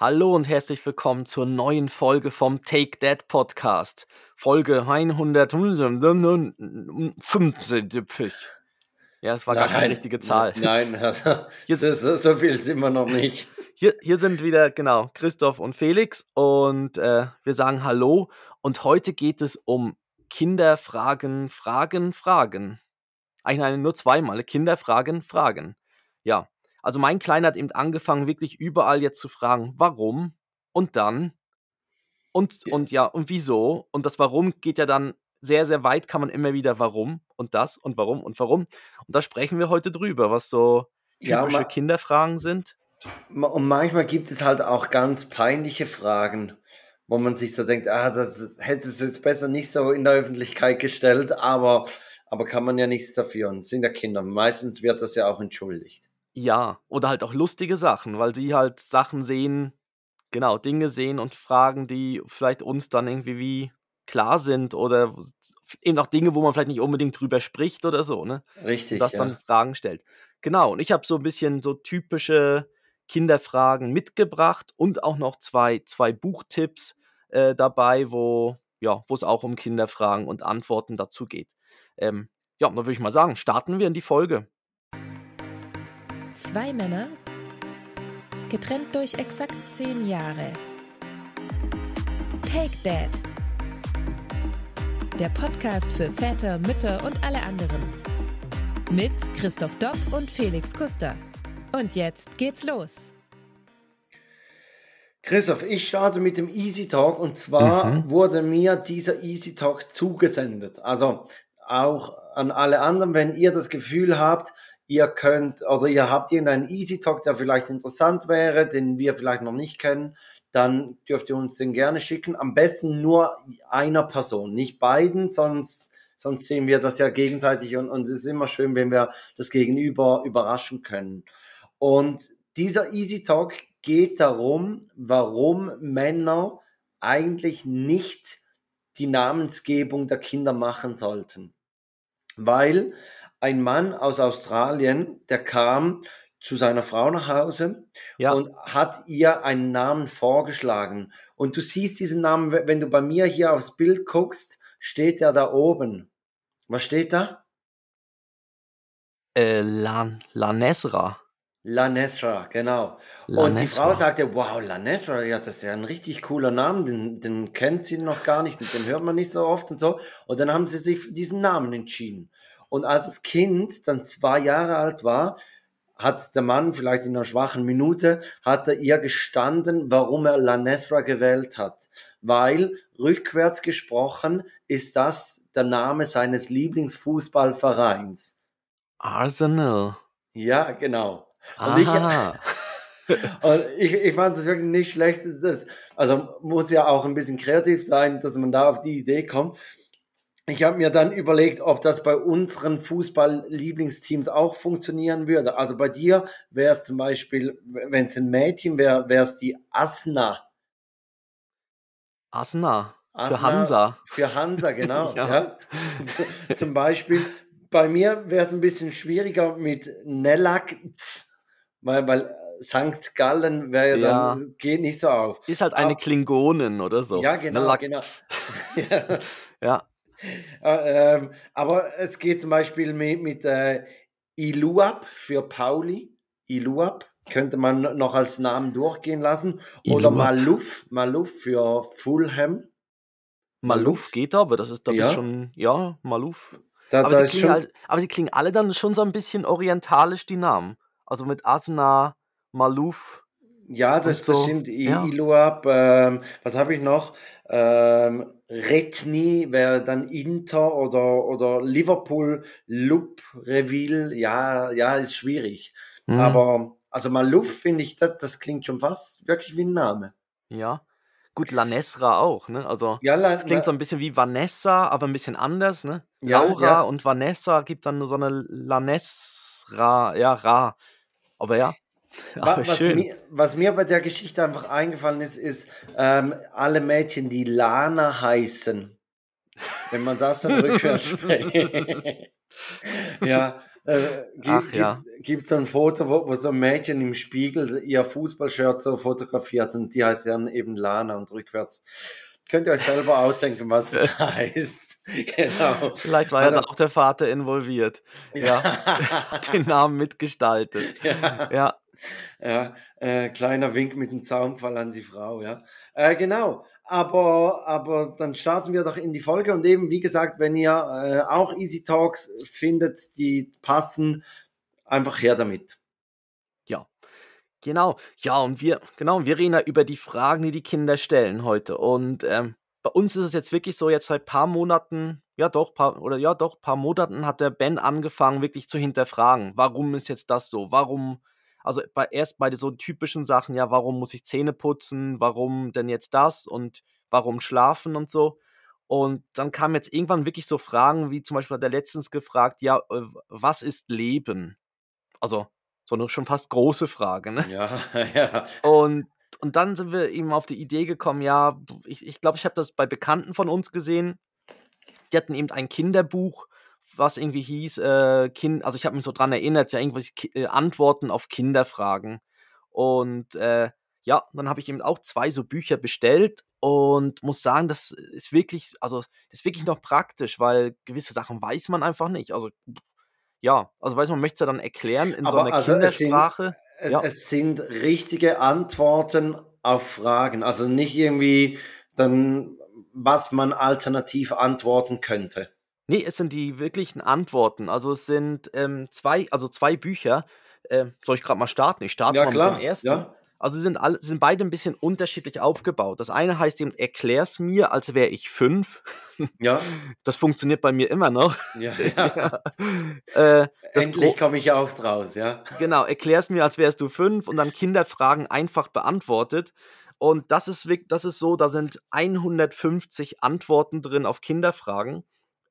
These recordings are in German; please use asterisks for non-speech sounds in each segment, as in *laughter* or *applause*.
Hallo und herzlich willkommen zur neuen Folge vom Take That Podcast. Folge 175. Ja, es war gar keine richtige Zahl. Nein, also, *laughs* so, so, so viel sind wir noch nicht. Hier, hier sind wieder, genau, Christoph und Felix und äh, wir sagen Hallo und heute geht es um Kinderfragen, Fragen, Fragen. Eigentlich nein, nur zweimal. Kinderfragen, Fragen. Ja, also mein Kleiner hat eben angefangen, wirklich überall jetzt zu fragen, warum und dann und, Ja. und ja, und wieso. Und das Warum geht ja dann sehr, sehr weit, kann man immer wieder warum und das und warum und warum. Und da sprechen wir heute drüber, was so Ja, typische ma Kinderfragen sind. und manchmal gibt es halt auch ganz peinliche Fragen, wo man sich so denkt: „Ah, das hätte es jetzt besser nicht so in der Öffentlichkeit gestellt“, aber aber kann man ja nichts dafür und sind ja Kinder. Meistens wird das ja auch entschuldigt. Ja, oder halt auch lustige Sachen, weil sie halt Sachen sehen genau, Dinge sehen und Fragen, die vielleicht uns dann irgendwie wie klar sind oder eben auch Dinge, wo man vielleicht nicht unbedingt drüber spricht oder so, ne? Und Richtig, das dann ja. Fragen stellt. Genau, und ich habe so 'n bisschen so typische Kinderfragen mitgebracht und auch noch zwei zwei Buchtipps, äh, dabei, wo ja, wo's auch um Kinderfragen und Antworten dazu geht. Ähm, ja, dann würde ich mal sagen, starten wir in die Folge. Zwei Männer, getrennt durch exakt zehn Jahre. Take Dad. Der Podcast für Väter, Mütter und alle anderen. Mit Christoph Dopp und Felix Kuster. Und jetzt geht's los. Christoph, ich starte mit dem Easy Talk und zwar Mhm. wurde mir dieser Easy Talk zugesendet. Also auch an alle anderen, wenn ihr das Gefühl habt, ihr könnt oder ihr habt irgendeinen Easy Talk, der vielleicht interessant wäre, den wir vielleicht noch nicht kennen, dann dürft ihr uns den gerne schicken. Am besten nur einer Person, nicht beiden, sonst, sonst sehen wir das ja gegenseitig und, und es ist immer schön, wenn wir das Gegenüber überraschen können. Und dieser Easy Talk geht darum, warum Männer eigentlich nicht die Namensgebung der Kinder machen sollten. Weil ein Mann aus Australien, der kam zu seiner Frau nach Hause Ja. und hat ihr einen Namen vorgeschlagen. Und du siehst diesen Namen, we wenn du bei mir hier aufs Bild guckst, steht der da oben. Was steht da? Äh, Lan Lanesra. Lanesra, genau. Und die Frau sagte: „Wow, Lanesra, ja, das ist ja 'n richtig cooler Name, den den kennt sie noch gar nicht den hört man nicht so oft und so.“ Und dann haben sie sich für diesen Namen entschieden. Und als das Kind dann 2 Jahre alt war, hat der Mann vielleicht in 'ner schwachen Minute hat er ihr gestanden, warum er Lanesra gewählt hat. Weil rückwärts gesprochen ist das der Name seines Lieblingsfußballvereins. Arsenal. Ja, genau. Und ich Aha. *laughs* und ich ich fand das wirklich nicht schlecht. Das also, muss ja auch 'n bisschen kreativ sein, dass man da auf die Idee kommt. Ich habe mir dann überlegt, ob das bei unseren Fußball-Lieblingsteams auch funktionieren würde. Also, bei dir wär's zum Beispiel, we wenn's 'n Mädchen wäre, wär's die Asna. Asna. Für Asna Hansa. für Hansa, genau, *laughs* Ja. ja. Zum Beispiel bei mir wär's 'n bisschen schwieriger mit Nellac-z, weil weil Sankt Gallen wäre ja Ja. dann geht nicht so auf. Ist halt eine Ab Klingonin oder so. Ja, genau, genau. Nalakz. *laughs* Ja. Ja. Äh, ähm, aber es geht zum Beispiel mit mit, äh, Iluab für Pauli. Iluab könnte man no noch als Namen durchgehen lassen oder Iluab. Maluf Maluf für Fulham. Maluf geht aber, das ist da Ja. schon ja, Maluf. Da Aber da sie schon halt aber sie klingen alle dann schon so 'n bisschen orientalisch, die Namen. Also, mit Asna, Maluf Ja, das das so. stimmt. I Ja. Iluab, ähm, was habe ich noch? Ähm, Retny wäre dann Inter oder oder Liverpool, Lupreville. Ja, ja, ist schwierig. Mhm. Aber also Maluf finde ich, das das klingt schon fast wirklich wie 'n Name. Ja. Gut, Lanesra auch, ne? Also, Ja, La das klingt so La 'n bisschen wie Vanessa, aber 'n bisschen anders, ne? Ja, Laura ja. und Vanessa gibt dann nur so 'ne Lanesra, ja, Ra. Aber ja, *laughs* was mir was mir bei der Geschichte einfach eingefallen ist, ist, ähm, alle Mädchen, die Lana heißen. Wenn man das dann rückwärts spricht. *laughs* *laughs* Ja, Äh, gibt, ja. so ein Foto, wo, wo so ein Mädchen im Spiegel ihr Fußballshirt so fotografiert und die heißt dann eben Lana und rückwärts. Könnt ihr euch selber ausdenken, was es heißt. genau. Vielleicht war ja Also- da auch der Vater involviert. Ja, den Namen mitgestaltet. ja. Ja, *laughs* Ja, äh, kleiner Wink mit dem Zaunfall an die Frau, ja. Äh, genau, aber, aber dann starten wir doch in die Folge und eben, wie gesagt, wenn ihr äh, auch Easy Talks findet, die passen, einfach her damit. genau. Ja, und wir, genau, wir reden ja über die Fragen, die die Kinder stellen heute. Und ähm, bei uns ist es jetzt wirklich so, jetzt seit paar Monaten, ja doch, paar, oder ja doch, paar Monaten hat der Ben angefangen, wirklich zu hinterfragen. Warum ist jetzt das so? Warum, also bei, erst bei so typischen Sachen, ja, warum muss ich Zähne putzen? Warum denn jetzt das? Und warum schlafen und so? Und dann kamen jetzt irgendwann wirklich so Fragen, wie zum Beispiel hat er letztens gefragt, ja, äh, was ist Leben? Also so eine schon fast große Frage, ne? Ja, *laughs* ja. Und, und dann sind wir eben auf die Idee gekommen, ja, ich glaube, ich, glaub, ich habe das bei Bekannten von uns gesehen. Die hatten eben ein Kinderbuch, was irgendwie hieß, äh, kind, also ich habe mich so dran erinnert, ja, irgendwelche Ki äh, Antworten auf Kinderfragen. Und äh, ja, dann habe ich eben auch zwei so Bücher bestellt und muss sagen, das ist wirklich, also das ist wirklich noch praktisch, weil gewisse Sachen weiß man einfach nicht. Also ja, also weiß man, möchte es ja dann erklären in so Aber einer also es sind- Kindersprache. Es, Ja. es sind richtige Antworten auf Fragen, also nicht irgendwie dann, was man alternativ antworten könnte. Nee, es sind die wirklichen Antworten. Also es sind ähm, zwei, also zwei Bücher. Ähm, soll ich gerade mal starten? Ich starte Ja, mal klar, mit dem ersten. ja. Also sie sind, alle, sie sind beide ein bisschen unterschiedlich aufgebaut. Das eine heißt eben, erklär's mir, als wäre ich fünf. Ja, *laughs* Das funktioniert bei mir immer noch. ja, ja. *laughs* Äh, das Endlich komme ich auch draus, ja. Genau, erklär's mir, als wärst du fünf und dann Kinderfragen einfach beantwortet. Und das ist, wirk- das ist so, da sind 150 Antworten drin auf Kinderfragen.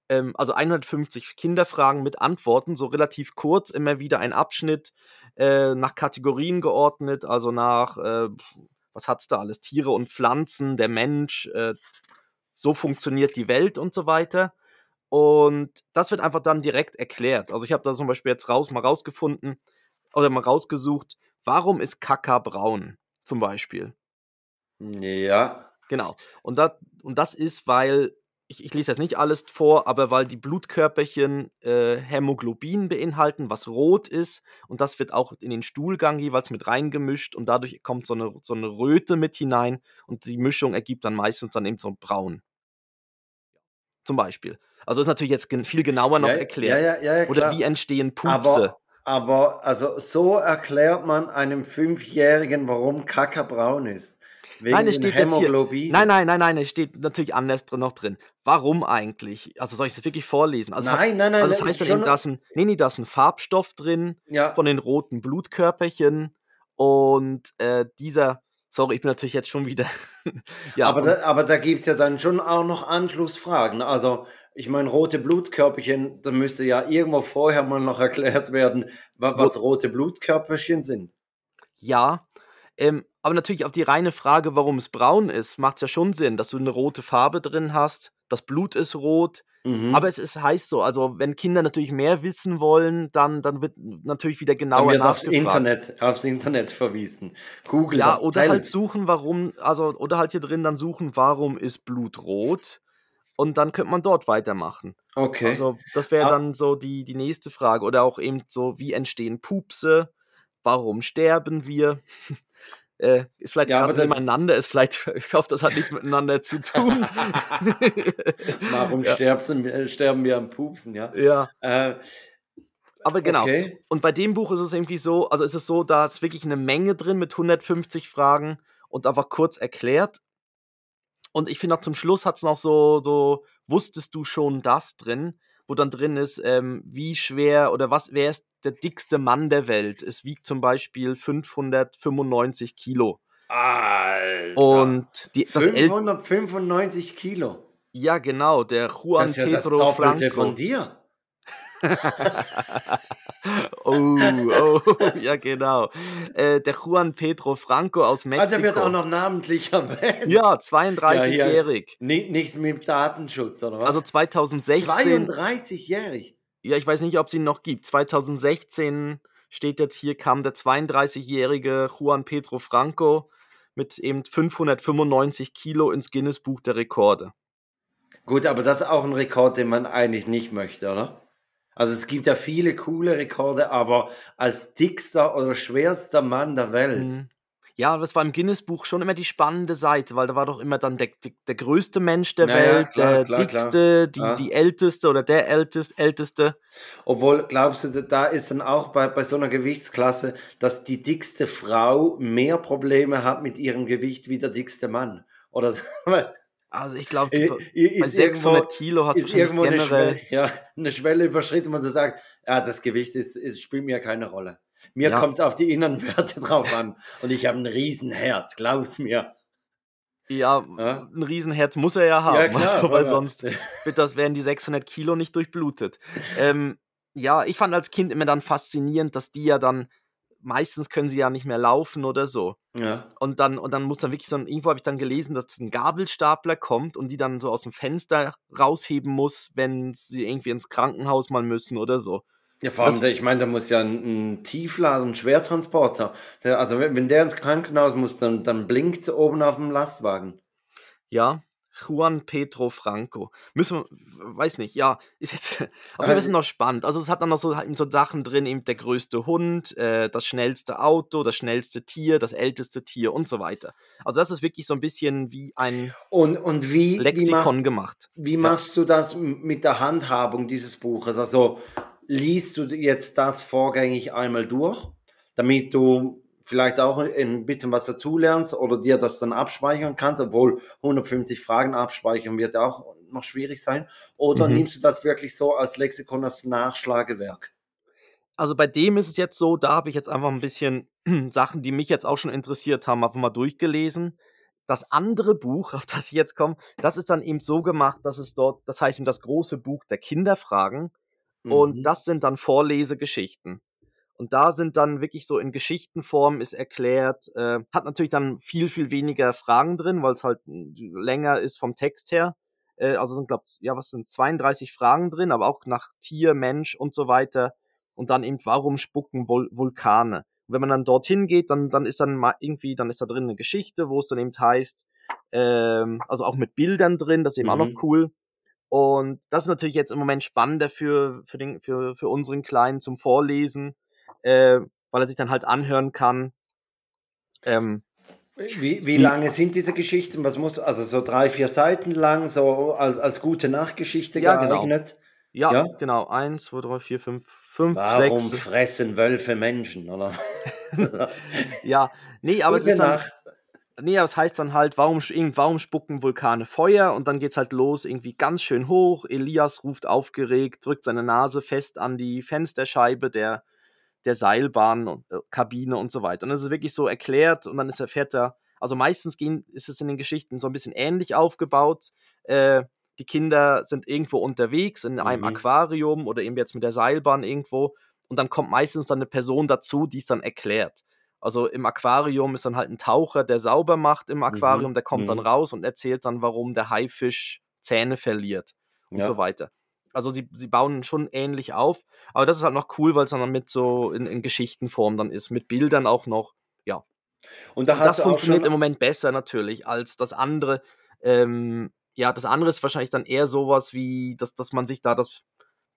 Ähm, also 150 Kinderfragen mit Antworten, so relativ kurz, immer wieder ein Abschnitt, äh, nach Kategorien geordnet, also nach, äh, was hat's da alles? Tiere und Pflanzen, der Mensch, äh, so funktioniert die Welt und so weiter. Und das wird einfach dann direkt erklärt. Also ich habe da zum Beispiel jetzt raus, mal rausgefunden oder mal rausgesucht, warum ist Kaka braun? Zum Beispiel. Ja, Genau. Und, dat, und das ist, weil, ich, ich lese jetzt nicht alles vor, aber weil die Blutkörperchen äh, Hämoglobin beinhalten, was rot ist. Und das wird auch in den Stuhlgang jeweils mit reingemischt und dadurch kommt so eine, so eine Röte mit hinein und die Mischung ergibt dann meistens dann eben so ein Braun. Zum Beispiel. Also ist natürlich jetzt viel genauer noch ja, erklärt. Ja, ja, Oder wie entstehen Pupse? aber, aber also so erklärt man einem Fünfjährigen, warum Kaka braun ist. Wegen Nein, es steht jetzt hier. Nein, nein, nein, nein, es steht natürlich anders drin noch drin. Warum eigentlich? Also soll ich das wirklich vorlesen? Also, es hat- nein, nein, nein. also das das heißt dann eben, da ist ein, nee, nee, da ist ein Farbstoff drin ja, von den roten Blutkörperchen und äh, dieser, sorry, ich bin natürlich jetzt schon wieder, *laughs* ja, aber, da, aber da gibt es ja dann schon auch noch Anschlussfragen. Also, ich meine, rote Blutkörperchen, da müsste ja irgendwo vorher mal noch erklärt werden, wa- was rote Blutkörperchen sind. ja, ähm, aber natürlich auf die reine Frage, warum es braun ist, macht es ja schon Sinn, dass du eine rote Farbe drin hast, das Blut ist rot, Mhm. aber es ist heißt so, also wenn Kinder natürlich mehr wissen wollen, dann, dann wird natürlich wieder dann genauer wird aufs nachgefragt. Internet, aufs Internet verwiesen. Google Ja, oder halt selbst. suchen, warum, also, oder halt hier drin dann suchen, warum ist Blut rot? Und dann könnte man dort weitermachen. Okay. Also, das wäre Ah. dann so die, die nächste Frage. Oder auch eben so, wie entstehen Pupse? Warum sterben wir? *laughs* äh, ist vielleicht Ja, gerade nebeneinander, ist vielleicht, *laughs* ich hoffe, das hat nichts miteinander zu tun. *laughs* Warum ja, sterben, wir, sterben wir am Pupsen, ja? ja, Äh, aber genau. Okay. Und bei dem Buch ist es irgendwie so, also ist es so, da ist wirklich eine Menge drin mit 150 Fragen und einfach kurz erklärt. Und ich finde auch zum Schluss hat es noch so, so, wusstest du schon das drin, wo dann drin ist, ähm, wie schwer oder was, wer ist der dickste Mann der Welt? Es wiegt zum Beispiel 595 Kilo. Alter. Und die, das El 595 Kilo. ja genau, der Juan Das ist ja das Pedro Doppelte Franco. von dir. *laughs* oh, oh, ja genau. Äh, der Juan Pedro Franco aus Ah, Mexiko. der wird auch noch namentlich erwähnt. Ja, Ja, 32-jährig. Ni- Nichts mit Datenschutz, oder was? Also 2016, 32-jährig. Ja, ich weiß nicht, ob es ihn noch gibt. 2016 steht jetzt hier, kam der 32-jährige Juan Pedro Franco mit eben 595 Kilo ins Guinness Buch der Rekorde. Gut, aber das ist auch ein Rekord, den man eigentlich nicht möchte, oder? Also es gibt ja viele coole Rekorde, aber als dickster oder schwerster Mann der Welt. Mhm. Ja, das war im Guinness-Buch schon immer die spannende Seite, weil da war doch immer dann der, der, der größte Mensch der Ja, ja, Welt, klar, der klar, klar. dickste, die, Ja. die älteste oder der ältest, älteste. Obwohl, glaubst du, da ist dann auch bei, bei so einer Gewichtsklasse, dass die dickste Frau mehr Probleme hat mit ihrem Gewicht wie der dickste Mann? Oder *laughs* Also ich glaube, bei ist 600 irgendwo- Kilo hast du ist wahrscheinlich irgendwo eine generell... Schwelle, ja, eine Schwelle überschritten, wo du sagst, ja, das Gewicht ist, ist, spielt mir keine Rolle. Mir Ja. kommt es auf die inneren Werte *laughs* drauf an. Und ich habe ein Riesenherz, glaub's mir. Ja, Ja. ein Riesenherz muss er ja haben, also, weil aber- sonst *laughs* wird das, wären die 600 Kilo nicht durchblutet. Ähm, ja, ich fand als Kind immer dann faszinierend, dass die ja dann, meistens können sie ja nicht mehr laufen oder so. Ja. Und dann, und dann muss dann wirklich so ein, irgendwo habe ich dann gelesen, dass ein Gabelstapler kommt und die dann so aus dem Fenster rausheben muss, wenn sie irgendwie ins Krankenhaus mal müssen oder so. Ja, vor allem, der, ich meine, da muss ja ein, ein Tieflader, ein Schwertransporter. Der, also wenn, wenn der ins Krankenhaus muss, dann, dann blinkt es oben auf dem Lastwagen. Ja, Juan Pedro Franco. Müssen wir, weiß nicht, ja, ist jetzt, aber wir sind noch spannend. Also es hat dann noch so, eben so Sachen drin, eben der größte Hund, äh, das schnellste Auto, das schnellste Tier, das älteste Tier und so weiter. Also das ist wirklich so ein bisschen wie ein Und, und wie, wie, Lexikon machst, gemacht. wie machst du das mit der Handhabung dieses Buches? Also liest du jetzt das vorgängig einmal durch, damit du vielleicht auch ein bisschen was dazulernst oder dir das dann abspeichern kannst, obwohl 150 Fragen abspeichern wird ja auch noch schwierig sein. Oder Mhm. nimmst du das wirklich so als Lexikon, als Nachschlagewerk? Also bei dem ist es jetzt so, da habe ich jetzt einfach ein bisschen *clears throat* Sachen, die mich jetzt auch schon interessiert haben, einfach mal durchgelesen. Das andere Buch, *laughs* auf das ich jetzt komme, das ist dann eben so gemacht, dass es dort, das heißt eben das große Buch der Kinderfragen. Und Mhm. das sind dann Vorlesegeschichten. Und da sind dann wirklich so in Geschichtenform ist erklärt, äh, hat natürlich dann viel, viel weniger Fragen drin, weil es halt mm, länger ist vom Text her. Äh, also sind, glaube ja, was sind 32 Fragen drin, aber auch nach Tier, Mensch und so weiter. Und dann eben, warum spucken Vul Vulkane? Und wenn man dann dorthin geht, dann, dann ist dann mal irgendwie, dann ist da drin eine Geschichte, wo es dann eben heißt, ähm, also auch mit Bildern drin, das ist eben auch Mhm. noch cool. Und das ist natürlich jetzt im Moment spannender für, für, den, für, für unseren Kleinen zum Vorlesen, äh, weil er sich dann halt anhören kann. Ähm, Wie, wie lange sind diese Geschichten? Was muss, also so drei, vier Seiten lang, so als, als gute Nachgeschichte Ja, genau. geeignet? ja, Ja? genau. Eins, zwei, drei, vier, fünf, fünf, Warum sechs. fressen Wölfe Menschen, oder? *laughs* Ja, nee, aber es Gute ist dann, Nacht. Nee, aber es heißt dann halt, warum, warum spucken Vulkane Feuer? Und dann geht's halt los, irgendwie ganz schön hoch. Elias ruft aufgeregt, drückt seine Nase fest an die Fensterscheibe der, der Seilbahn und äh, Kabine und so weiter. Und das ist wirklich so erklärt und dann ist erfährt er, also meistens gehen, ist es in den Geschichten so ein bisschen ähnlich aufgebaut. Äh, die Kinder sind irgendwo unterwegs in einem Mhm. Aquarium oder eben jetzt mit der Seilbahn irgendwo. Und dann kommt meistens dann eine Person dazu, die es dann erklärt. Also im Aquarium ist dann halt ein Taucher, der sauber macht im Aquarium, der kommt dann mhm. raus und erzählt dann, warum der Haifisch Zähne verliert und Ja. so weiter. Also sie, sie bauen schon ähnlich auf, aber das ist halt noch cool, weil es dann mit so in, in Geschichtenform dann ist, mit Bildern auch noch. Ja, Und da und das funktioniert im Moment besser natürlich als das andere. Ähm, ja, das andere ist wahrscheinlich dann eher sowas wie, dass, dass man sich da das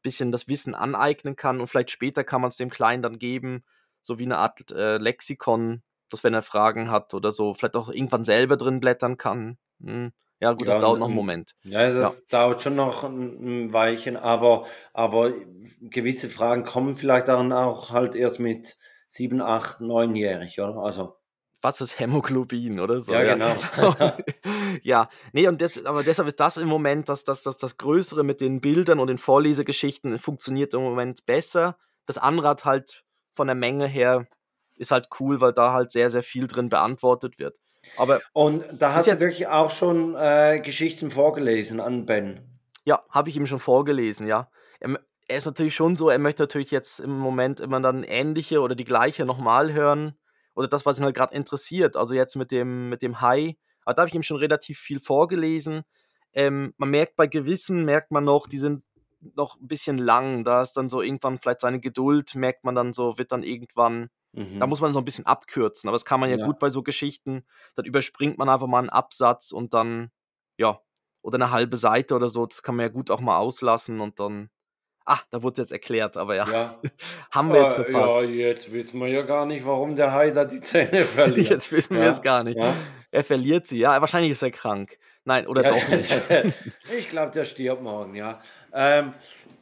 bisschen das Wissen aneignen kann und vielleicht später kann man es dem Kleinen dann geben, so wie eine Art äh, Lexikon, dass wenn er Fragen hat oder so, vielleicht auch irgendwann selber drin blättern kann. Hm. Ja, gut, das Ja, dauert noch einen Moment. ja, das dauert schon noch ein, Weilchen, aber, aber gewisse Fragen kommen vielleicht dann auch halt erst mit sieben, acht, neunjährig, oder? Also, was ist Hämoglobin oder so. Ja, genau. *laughs* ja, nee, und das, aber deshalb ist das im Moment, dass das, das, das Größere mit den Bildern und den Vorlesegeschichten funktioniert im Moment besser. Das andere hat halt von der Menge her ist halt cool, weil da halt sehr, sehr viel drin beantwortet wird. Aber und da hast du wirklich auch schon äh, Geschichten vorgelesen an Ben. ja, habe ich ihm schon vorgelesen, ja. Er, m- er ist natürlich schon so, er möchte natürlich jetzt im Moment immer dann ähnliche oder die gleiche nochmal hören. Oder das, was ihn halt gerade interessiert. Also jetzt mit dem, mit dem Hai. Aber da habe ich ihm schon relativ viel vorgelesen. Ähm, man merkt bei gewissen, merkt man noch, die sind noch ein bisschen lang. Da ist dann so irgendwann vielleicht seine Geduld, merkt man dann so, wird dann irgendwann, da Mhm. muss man so ein bisschen abkürzen. Aber das kann man ja Ja. gut bei so Geschichten. Dann überspringt man einfach mal einen Absatz und dann, ja, oder eine halbe Seite oder so. Das kann man ja gut auch mal auslassen und dann, ah, da wurde es jetzt erklärt, aber ja, Ja. *laughs* haben wir jetzt verpasst. ja, jetzt wissen wir ja gar nicht, warum der Hai da die Zähne *laughs* verliert. Jetzt wissen wir Ja, es gar nicht. ja. Er verliert sie, ja. Wahrscheinlich ist er krank. Nein, oder doch *laughs* nicht. ich glaube, der stirbt morgen, ja. Ähm,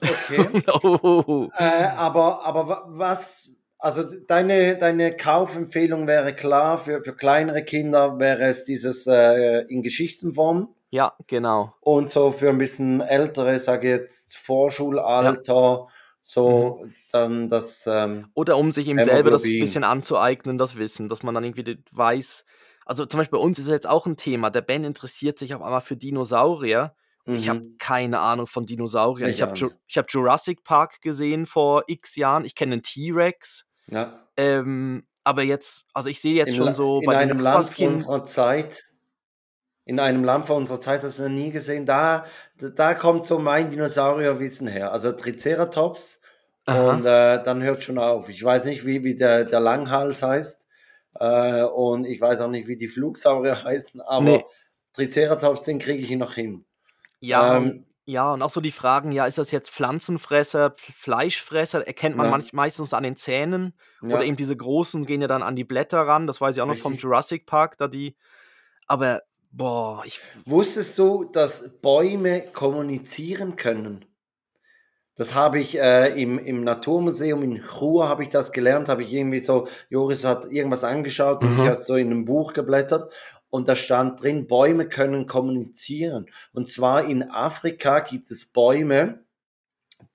okay. oh. äh, aber, aber wa- was, also deine, deine Kaufempfehlung wäre klar, für, für kleinere Kinder wäre es dieses äh, in Geschichtenform Ja, genau. und so für ein bisschen ältere, sage ich jetzt Vorschulalter, so dann das, ähm, Oder um sich eben selber das Hämoglobin. bisschen anzueignen, das Wissen, dass man dann irgendwie weiß. Also zum Beispiel bei uns ist es jetzt auch ein Thema. Der Ben interessiert sich auf einmal für Dinosaurier. Und Ich habe mhm. keine Ahnung von Dinosauriern. Ich Ich habe Ju hab Jurassic Park gesehen vor x Jahren. Ich kenne einen T-Rex. ja. Ähm, aber jetzt, also ich sehe jetzt in, schon so in bei den einem Land unserer Zeit, in einem Land von unserer Zeit, das noch nie gesehen, da, da, kommt so mein Dinosaurierwissen her. Also Triceratops Aha. und äh, dann hört schon auf. Ich weiß nicht, wie, wie der, der Langhals heißt äh, und ich weiß auch nicht, wie die Flugsaurier *laughs* heißen, aber Nee. Triceratops, den kriege ich noch hin. Ja, Ähm, und, ja, und auch so die Fragen, ja, ist das jetzt Pflanzenfresser, Pf- Fleischfresser? Erkennt man Ja. manch, meistens an den Zähnen. Ja. Oder eben diese großen gehen ja dann an die Blätter ran. Das weiß ich auch noch vom Richtig. Jurassic Park, da die. Aber, boah, ich. Wusstest du, dass Bäume kommunizieren können? Das habe ich äh, im, im Naturmuseum in Chur habe ich das gelernt, habe ich irgendwie so, Joris hat irgendwas angeschaut und Mhm. ich habe so in einem Buch geblättert und da stand drin, Bäume können kommunizieren. Und zwar in Afrika gibt es Bäume,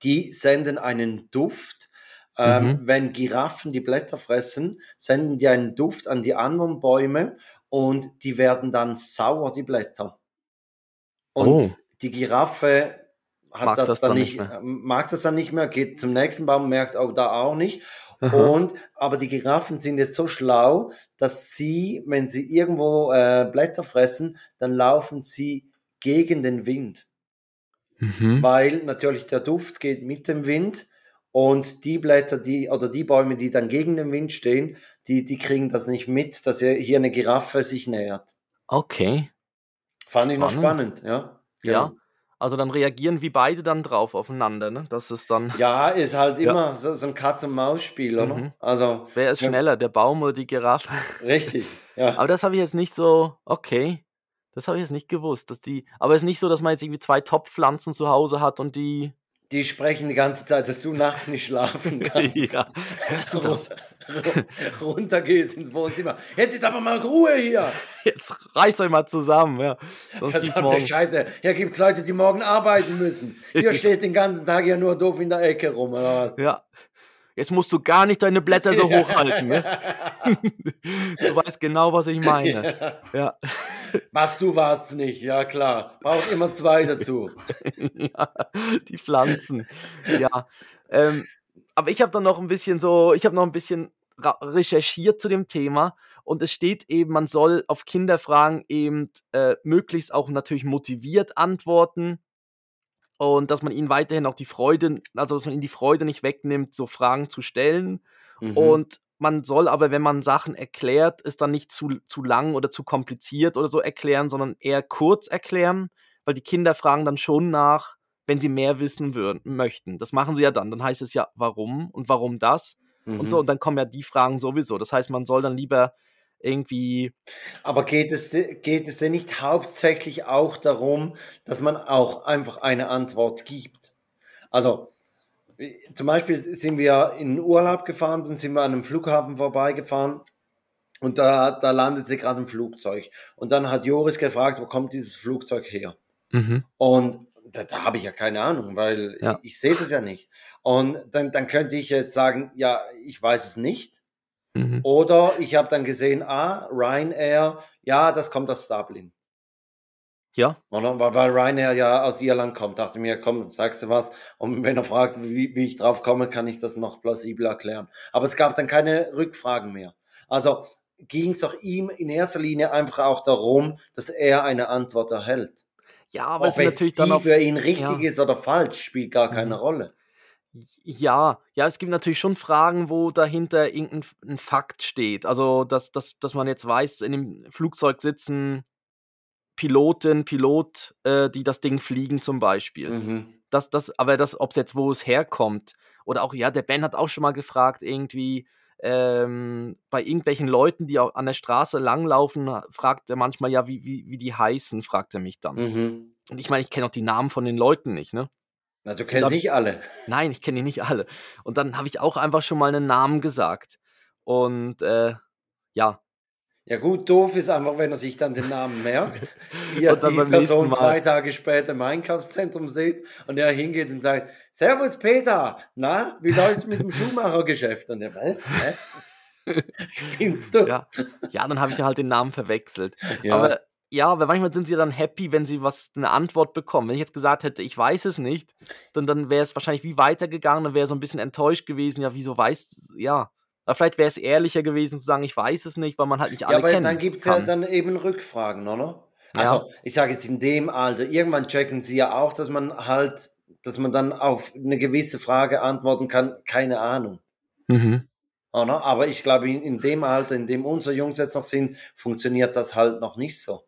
die senden einen Duft. Ähm, Mhm. Wenn Giraffen die Blätter fressen, senden die einen Duft an die anderen Bäume und die werden dann sauer, die Blätter. Und Oh. die Giraffe hat Mag das, das dann dann nicht, mehr. mag das dann nicht mehr, geht zum nächsten Baum, merkt auch da auch nicht. Aha. Und aber die Giraffen sind jetzt so schlau, dass sie, wenn sie irgendwo äh, Blätter fressen, dann laufen sie gegen den Wind, Mhm. weil natürlich der Duft geht mit dem Wind und die Blätter, die oder die Bäume, die dann gegen den Wind stehen, die, die kriegen das nicht mit, dass hier hier eine Giraffe sich nähert. Okay. Fand ich noch Spannend. spannend, ja. Ja. Genau. Also dann reagieren wie beide dann drauf aufeinander, ne? Das ist dann. Ja, ist halt Ja. immer so, so ein Katz-und-Maus-Spiel, oder? Mhm. Also, Wer ist Ja. schneller, der Baum oder die Giraffe? richtig, *laughs* ja. Aber das habe ich jetzt nicht so. Okay. Das habe ich jetzt nicht gewusst. Dass die, aber es ist nicht so, dass man jetzt irgendwie zwei Top-Pflanzen zu Hause hat und die. Die sprechen die ganze Zeit, dass du nachts nicht schlafen *laughs* kannst. ja. Hörst du das? Ru- Runter geht's ins Wohnzimmer. Jetzt ist aber mal Ruhe hier. Jetzt reißt euch mal zusammen, ja. Sonst gibt's morgen. Scheiße. Hier gibt's Leute, die morgen arbeiten müssen. Hier *laughs* steht den ganzen Tag ja nur doof in der Ecke rum, oder was? Ja. Jetzt musst du gar nicht deine Blätter so *laughs* hochhalten, ne? *laughs* Du weißt genau, was ich meine. Ja. Was, du warst nicht, ja klar. Braucht immer zwei dazu. *laughs* ja, die Pflanzen. Ja. Ähm, aber ich habe dann noch ein bisschen so, ich habe noch ein bisschen recherchiert zu dem Thema und es steht eben, man soll auf Kinderfragen eben äh, möglichst auch natürlich motiviert antworten und dass man ihnen weiterhin auch die Freude, also dass man ihnen die Freude nicht wegnimmt, so Fragen zu stellen. Mhm. Und man soll aber, wenn man Sachen erklärt, es dann nicht zu, zu lang oder zu kompliziert oder so erklären, sondern eher kurz erklären, weil die Kinder fragen dann schon nach, wenn sie mehr wissen würden, möchten. Das machen sie ja dann. Dann heißt es ja, warum und warum das und Mhm. so. Und dann kommen ja die Fragen sowieso. Das heißt, man soll dann lieber irgendwie, Aber geht es, geht es denn nicht hauptsächlich auch darum, dass man auch einfach eine Antwort gibt? Also, zum Beispiel sind wir in Urlaub gefahren, dann sind wir an einem Flughafen vorbeigefahren und da, da landete gerade ein Flugzeug. Und dann hat Joris gefragt, wo kommt dieses Flugzeug her? Und da, da habe ich ja keine Ahnung, weil Ja. ich, ich sehe das ja nicht. Und dann, dann könnte ich jetzt sagen, ja, ich weiß es nicht. Mhm. Oder ich habe dann gesehen, ah, Ryanair, ja, das kommt aus Dublin. ja, Oder? Weil, weil Ryanair ja aus Irland kommt. Dachte mir, komm, sagst du was? Und wenn er fragt, wie, wie ich drauf komme, kann ich das noch plausibel erklären. Aber es gab dann keine Rückfragen mehr. Also ging es auch ihm in erster Linie einfach auch darum, dass er eine Antwort erhält. Ja, aber es Ob jetzt natürlich dann die auch für ihn richtig ja. ist oder falsch, spielt gar keine Mhm. Rolle. Ja, ja, es gibt natürlich schon Fragen, wo dahinter irgendein F Fakt steht. Also, dass dass dass man jetzt weiß, in dem Flugzeug sitzen Pilotin, Pilot, äh, die das Ding fliegen zum Beispiel. Mhm. Das das aber das ob's jetzt wo es herkommt oder auch ja, der Ben hat auch schon mal gefragt irgendwie, ähm, bei irgendwelchen Leuten, die an der Straße langlaufen, fragt er manchmal: „Ja, wie wie wie die heißen?“, fragt er mich dann. Mhm. Und ich meine, ich kenne auch die Namen von den Leuten nicht, ne? Na, du kennst nicht alle. nein, ich kenne die nicht alle. Und dann habe ich auch einfach schon mal 'nen Namen gesagt. Und, äh, ja. Ja gut, doof ist einfach, wenn er sich dann den Namen merkt, *laughs* Und dann die Person 2 Tage später im Einkaufszentrum seht und er hingeht und sagt: „Servus Peter, na, wie läuft's mit dem *laughs* Schuhmachergeschäft?“ Und er: „Was? Hä? *laughs* Spinnst du?“ Ja. Ja, dann habe ich halt den Namen verwechselt. Ja. Aber ja, aber manchmal sind sie dann happy, wenn sie was 'ne Antwort bekommen. Wenn ich jetzt gesagt hätte: „Ich weiß es nicht“, dann dann wäre es wahrscheinlich wie weitergegangen, dann wäre so 'n bisschen enttäuscht gewesen: „Ja, wieso weiß“ ja. Aber vielleicht wäre es ehrlicher gewesen zu sagen: „Ich weiß es nicht“, weil man halt nicht Ja, alle aber dann kennen gibt's ja dann eben Rückfragen, oder? Ja. Also, ich sage jetzt in dem Alter, irgendwann checken sie ja auch, dass man halt dass man dann auf 'ne gewisse Frage antworten kann: „Keine Ahnung.“ Mhm. Oder? Aber ich glaube, in in dem Alter, in dem unsere Jungs jetzt noch sind, funktioniert das halt noch nicht so.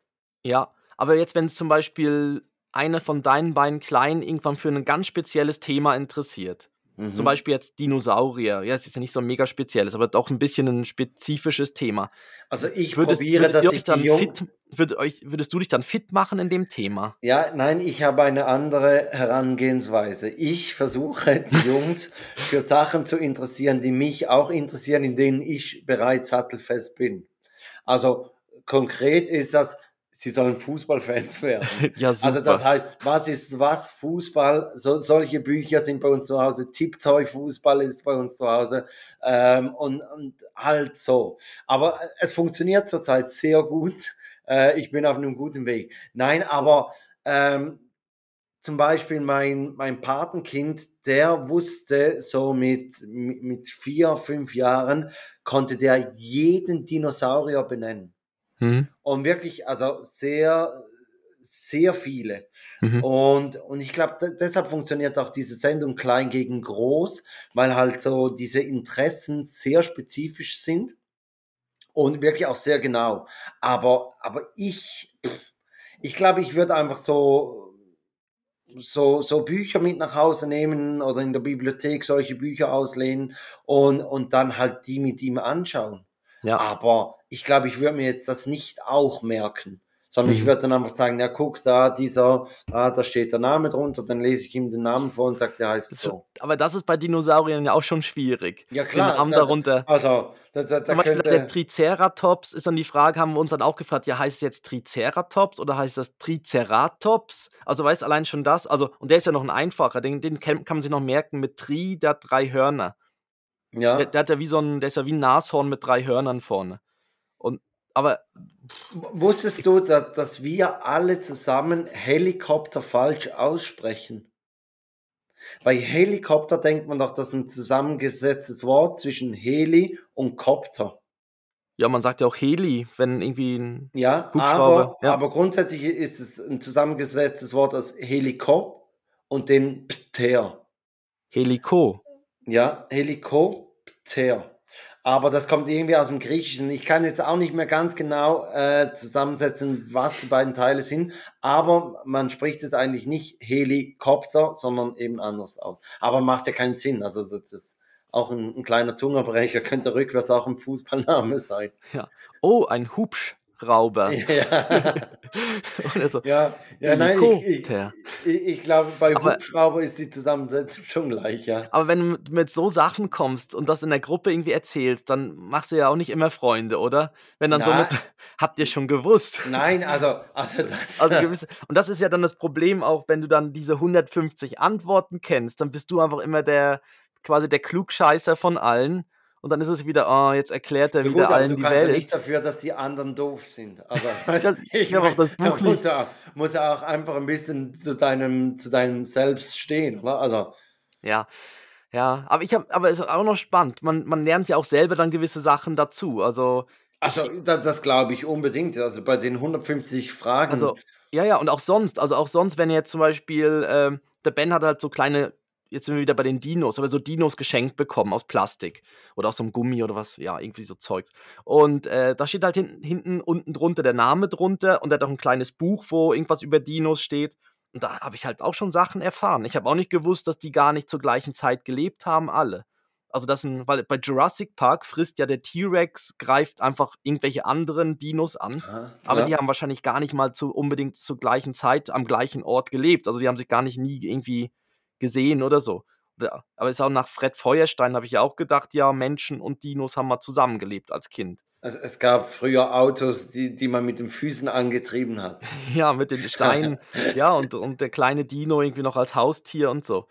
Ja, aber jetzt, wenn's zum Beispiel einer von deinen beiden Kleinen irgendwann für 'nen ganz spezielles Thema interessiert. Zum Mhm. Beispiel jetzt Dinosaurier. Ja, es ist ja nicht so 'n mega spezielles, aber doch 'n bisschen 'n spezifisches Thema. Also, ich Würdest probiere, würdet dass ich euch die dann Jung fit würdet euch würdest du dich dann fit machen in dem Thema? Ja, nein, ich habe eine andere Herangehensweise. Ich versuche, die Jungs für Sachen zu interessieren, die mich auch interessieren, in denen ich bereits sattelfest bin. Also, konkret ist das, sie sollen Fußballfans *laughs* werden. *laughs* Ja, Also, das super. heißt, was ist was? Fußball, so solche Bücher sind bei uns zu Hause. Tiptoy Fußball ist bei uns zu Hause, ähm, und und halt so. Aber, äh, es funktioniert zurzeit sehr gut. Äh, ich bin auf 'nem guten Weg. Nein, aber, ähm, zum Beispiel mein mein Patenkind, der wusste so mit mi mit 4, 5 Jahren konnte der jeden Dinosaurier benennen. Mhm. Und wirklich, also sehr sehr viele. Mhm. Und und ich glaube, de deshalb funktioniert auch diese Sendung Klein gegen Groß, weil halt so diese Interessen sehr spezifisch sind und wirklich auch sehr genau. Aber aber ich ich glaube, ich würde einfach so so so Bücher mit nach Hause nehmen oder in der Bibliothek solche Bücher auslehnen und und dann halt die mit ihm anschauen. Ja. Aber ich glaube, ich würde mir jetzt das nicht auch merken, sondern ich Mhm. würde dann einfach sagen: „Ja, guck da, dieser ah, da steht der Name drunter.“ Dann lese ich ihm den Namen vor und sage: „Der heißt Das so.“ aber das ist bei Dinosauriern ja auch schon schwierig, Ja den klar, Namen da da darunter also, da da Zum Beispiel der könnte Triceratops ist dann die Frage haben wir uns dann auch gefragt: „Ja, heißt es jetzt Triceratops oder heißt das Triceratops?“ Also, weißt, allein schon das also und der ist ja noch 'n einfacher, den den kann man sich noch merken mit Tri, der 3 Hörner. Der Ja. der hat ja wie so 'n der ist ja wie 'n Nashorn mit 3 Hörnern vorne. Und aber wusstest du, da dass wir alle zusammen Helikopter falsch aussprechen? Bei Helikopter denkt man doch, das ist 'n zusammengesetztes Wort zwischen Heli und Kopter. Ja, man sagt ja auch Heli, wenn irgendwie 'n Ja, Hubschrauber aber ja. aber grundsätzlich ist es 'n zusammengesetztes Wort aus Helikop und dem Pter. Heliko. Ja, Helikopter. Aber das kommt irgendwie aus'm Griechischen. Ich kann jetzt auch nicht mehr ganz genau, äh, zusammensetzen, was die beiden Teile sind, aber man spricht es eigentlich nicht Helikopter, sondern eben anders aus. Aber macht ja keinen Sinn. Also, das ist auch 'n 'n kleiner Zungenbrecher, könnte rückwärts auch 'n Fußballname *laughs* sein. Ja. „Oh, ein Hubschrauber.“ Ja. *laughs* Oder so. Ja, ja, nein, ich ich ich glaube, bei Aber Hubschrauber ist die Zusammensetzung schon gleich, ja. aber wenn du mit so Sachen kommst und das in der Gruppe irgendwie erzählst, dann machst du ja auch nicht immer Freunde, oder? Wenn dann so mit: Na *laughs* „Habt ihr schon gewusst?“ Nein, also *laughs* also das Also, gewisse und das ist ja dann das Problem auch, wenn du dann diese 150 Antworten kennst, dann bist du einfach immer der quasi der Klugscheißer von allen und dann ist es wieder: „Oh, jetzt erklärt er Ja gut, wieder aber allen du die kannst ja nichts Welt.“ dafür, dass die anderen doof sind. Also, *laughs* Ja, ich habe *laughs* auch das da Buch nicht du auch musst du auch einfach 'n bisschen zu deinem zu deinem Selbst stehen, oder? Also Ja, ja, aber ich habe aber ist auch noch spannend. Man man lernt ja auch selber dann gewisse Sachen dazu. Also, Also, da das glaube ich unbedingt. Also, bei den 150 Fragen Also, ja, ja, und auch sonst. Also, auch sonst, wenn jetzt zum Beispiel, ähm, der Ben hat halt so kleine jetzt sind wir wieder bei den Dinos, aber so Dinos geschenkt bekommen aus Plastik oder aus so 'nem Gummi oder was, ja, irgendwie so Zeugs. Und, äh, da steht halt hinten hinten unten drunter der Name drunter und er hat auch 'n kleines Buch, wo irgendwas über Dinos steht. Und da habe ich halt auch schon Sachen erfahren. Ich habe auch nicht gewusst, dass die gar nicht zur gleichen Zeit gelebt haben, alle. Also, das 'n weil bei Jurassic Park frisst ja der T-Rex greift einfach irgendwelche anderen Dinos an, Aha, aber die ja. haben wahrscheinlich gar nicht mal zu unbedingt zur gleichen Zeit am gleichen Ort gelebt. Also, die haben sich gar nicht nie irgendwie gesehen oder so. Oder aber ist auch nach Fred Feuerstein habe ich ja auch gedacht, ja, Menschen und Dinos haben mal zusammengelebt als Kind. Also, es gab früher Autos, die die man mit den Füßen angetrieben hat. *laughs* Ja, mit den Steinen, *laughs* ja, und und der kleine Dino irgendwie noch als Haustier und so.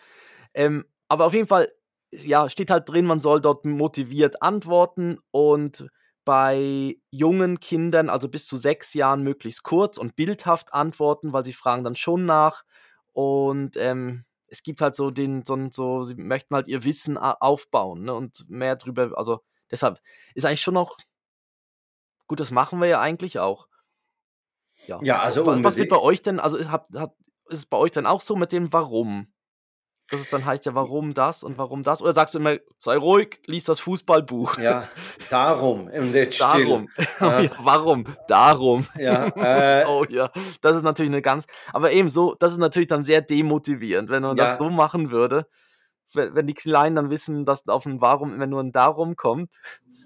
Ähm, aber auf jeden Fall, ja, steht halt drin, man soll dort motiviert antworten und bei jungen Kindern, also bis zu 6 Jahren, möglichst kurz und bildhaft antworten, weil sie fragen dann schon nach. Und, ähm, es gibt halt so den so so sie möchten halt ihr Wissen aufbauen, ne, und mehr drüber also, deshalb ist eigentlich schon noch gut, das machen wir ja eigentlich auch. Ja. Ja, also Wa was wird bei euch denn also, habt habt ist es bei euch dann auch so mit dem Warum? Dass es dann heißt ja: „Warum das und warum das?“ Oder sagst du immer: „Sei ruhig, lies das Fußballbuch.“ Ja, darum still. *laughs* Darum. *laughs* Oh Ja, ja, warum? Darum. ja, *laughs* äh, Oh ja, das ist natürlich 'ne ganz aber eben so das ist natürlich dann sehr demotivierend, wenn man das ja. so machen würde, we wenn die Kleinen dann wissen, dass auf 'n Warum immer nur 'n Darum kommt.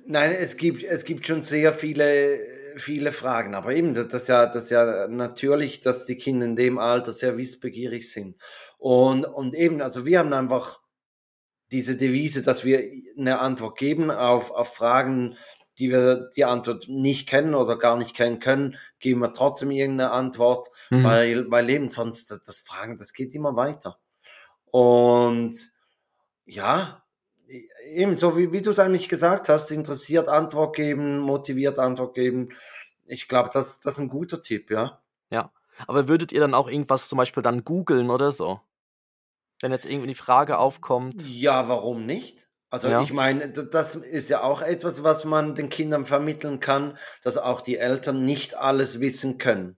Nein, es gibt es gibt schon sehr viele viele Fragen, aber eben, da das ja das ja natürlich, dass die Kinder in dem Alter sehr wissbegierig sind. Und und eben, also, wir haben einfach diese Devise, dass wir 'ne Antwort geben auf auf Fragen, die wir die Antwort nicht kennen oder gar nicht kennen können, geben wir trotzdem irgend 'ne Antwort, Mhm. weil weil eben sonst d das Fragen, das geht immer weiter. Und ja, ebenso wie wie du's eigentlich gesagt hast, interessiert Antwort geben, motiviert Antwort geben. Ich glaube, das das ist 'n guter Tipp, ja. Ja. Aber würdet ihr dann auch irgendwas zum Beispiel dann googeln oder so? Wenn jetzt irgendwie die Frage aufkommt Ja, warum nicht? Also, Ja. ich meine, das ist ja auch etwas, was man den Kindern vermitteln kann, dass auch die Eltern nicht alles wissen können.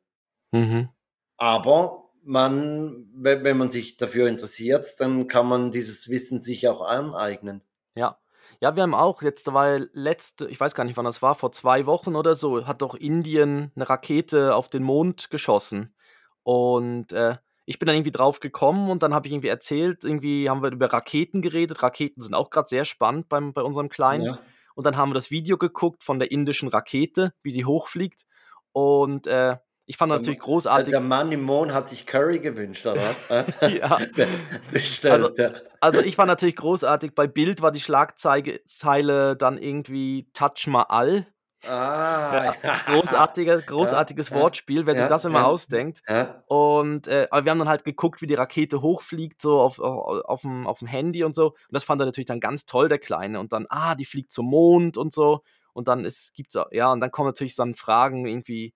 Mhm. Aber man we wenn man sich dafür interessiert, dann kann man dieses Wissen sich auch aneignen. Ja. Ja, wir haben auch jetzt da war letzte ich weiß gar nicht, wann das war, vor 2 Wochen oder so, hat doch Indien 'ne Rakete auf den Mond geschossen. Und, äh, ich bin dann irgendwie drauf gekommen und dann habe ich irgendwie erzählt irgendwie haben wir über Raketen geredet. Raketen sind auch grad sehr spannend beim bei unserem Kleinen. Ja. Und dann haben wir das Video geguckt von der indischen Rakete, wie die hochfliegt. Und, äh, ich fand natürlich der großartig der Mann im Mond hat sich Curry gewünscht oder was? *laughs* Ja. *laughs* Be Also bestellt, ja. also, ich fand natürlich großartig, bei Bild war die Schlagzeige Zeile dann irgendwie Taj Mahal. Ah, Ja, großartiger großartiges ja, Wortspiel, wer sich ja, das immer ausdenkt. Und, äh aber wir haben dann halt geguckt, wie die Rakete hochfliegt, so auf au auf'm auf'm Handy und so. Und das fand er natürlich dann ganz toll, der Kleine. Und dann: „Ah, die fliegt zum Mond“ und so. Und dann ist gibt's ja, und dann kommen natürlich dann Fragen irgendwie,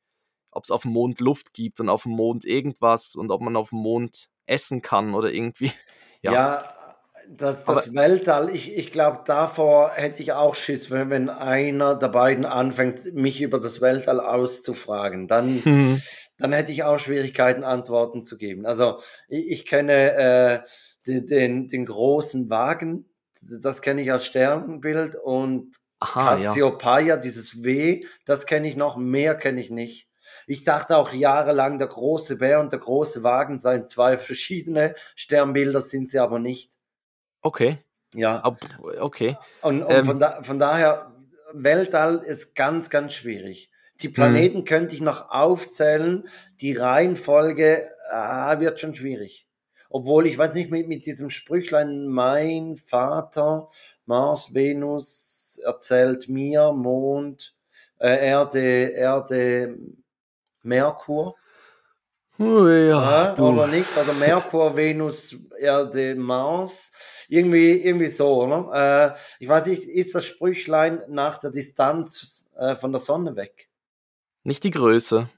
ob's auf'm Mond Luft gibt und auf'm Mond irgendwas und ob man auf'm Mond essen kann oder irgendwie, *laughs* ja. Ja, das Aber das Weltall, ich ich glaube, davor hätte ich auch Schiss, wenn wenn einer der beiden anfängt, mich über das Weltall auszufragen, dann Mhm. dann hätte ich auch Schwierigkeiten, Antworten zu geben. Also, i ich kenne, äh, de den den großen Wagen, das kenne ich als Sternbild und Aha, ja. Cassiopeia, dieses W, das kenne ich noch, mehr kenne ich nicht. Ich dachte auch jahrelang, der große Bär und der große Wagen seien 2 verschiedene Sternbilder, sind sie aber nicht. Okay. Ja. Ab okay. Und und Ähm von da von daher, Weltall ist ganz, ganz schwierig. Die. Planeten könnte ich noch aufzählen, die Reihenfolge, ah, wird schon schwierig. Obwohl, ich weiß nicht, mit mit diesem Sprüchlein: „Mein Vater, Mars, Venus erzählt mir, Mond, äh, Erde Erde, Merkur.“ Ja, du. oder nicht? Oder Merkur, Venus, Erde, Mars. Irgendwie irgendwie so, oder? Äh, ich weiß nicht, ist das Sprüchlein nach der Distanz, äh, von der Sonne weg? Nicht die Größe.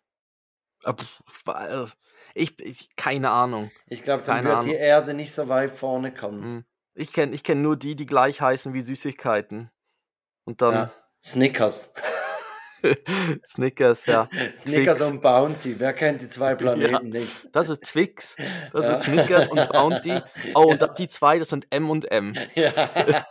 Wa äh, ich ich keine Ahnung. Ich glaube, dann Keine wird die Ahnung. Erde nicht so weit vorne kommen. Hm. Ich kenne ich kenne nur die, die gleich heißen wie Süßigkeiten. Und dann Ja, Snickers. *laughs* *laughs* Snickers, ja. Snickers Twix. und Bounty. Wer kennt die zwei *laughs* Planeten nicht? Das ist Twix, das Ja. ist Snickers und Bounty. *laughs* Oh, und die zwei, das sind M und M. Ja.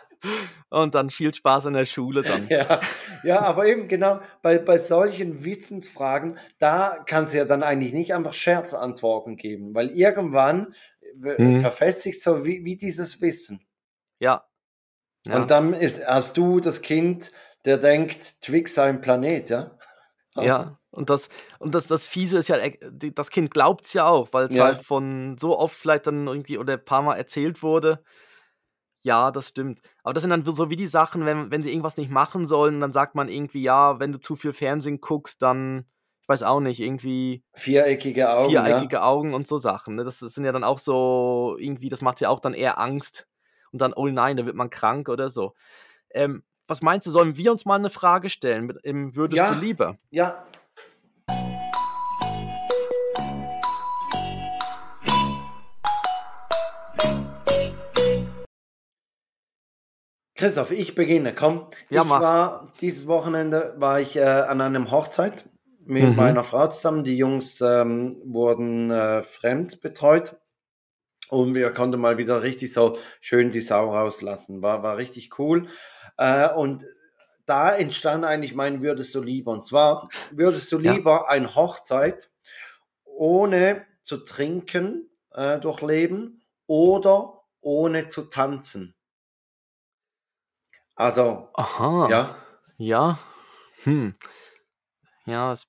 Und dann viel Spaß in der Schule dann. Ja, ja, aber eben genau bei, bei solchen Wissensfragen, da kannst du ja dann eigentlich nicht einfach Scherzantworten geben, weil irgendwann w- Mhm. verfestigt so wie, wie dieses Wissen. Ja. ja. Und dann ist, hast du das Kind, der denkt, Twix sei ein Planet, ja? *laughs* Ja, und das, und das, das Fiese ist ja, äh, das Kind glaubt es ja auch, weil es Ja. halt von so oft vielleicht dann irgendwie oder ein paar Mal erzählt wurde. Ja, das stimmt. Aber das sind dann so wie die Sachen, wenn, wenn sie irgendwas nicht machen sollen, dann sagt man irgendwie, ja, wenn du zu viel Fernsehen guckst, dann, ich weiß auch nicht, irgendwie Viereckige Augen. viereckige Augen und so Sachen. Ne? Das, das sind ja dann auch so, irgendwie, das macht ja auch dann eher Angst. Und dann, oh nein, da wird man krank oder so. Ähm, was meinst du, sollen wir uns mal eine Frage stellen? Mit, im Würdest Ja. du lieber? Ja. Christoph, ich beginne. Komm, Ja, ich mach. war dieses Wochenende war ich äh, an einem Hochzeit mit Mhm. meiner Frau zusammen. Die Jungs ähm, wurden äh, fremd betreut und wir konnten mal wieder richtig so schön die Sau rauslassen. War, war richtig cool. Äh, und da entstand eigentlich mein Würdest du lieber. Und zwar würdest du Ja. lieber eine Hochzeit ohne zu trinken äh, durchleben oder ohne zu tanzen? Also, Aha. ja, Ja. Hm. Ja, es,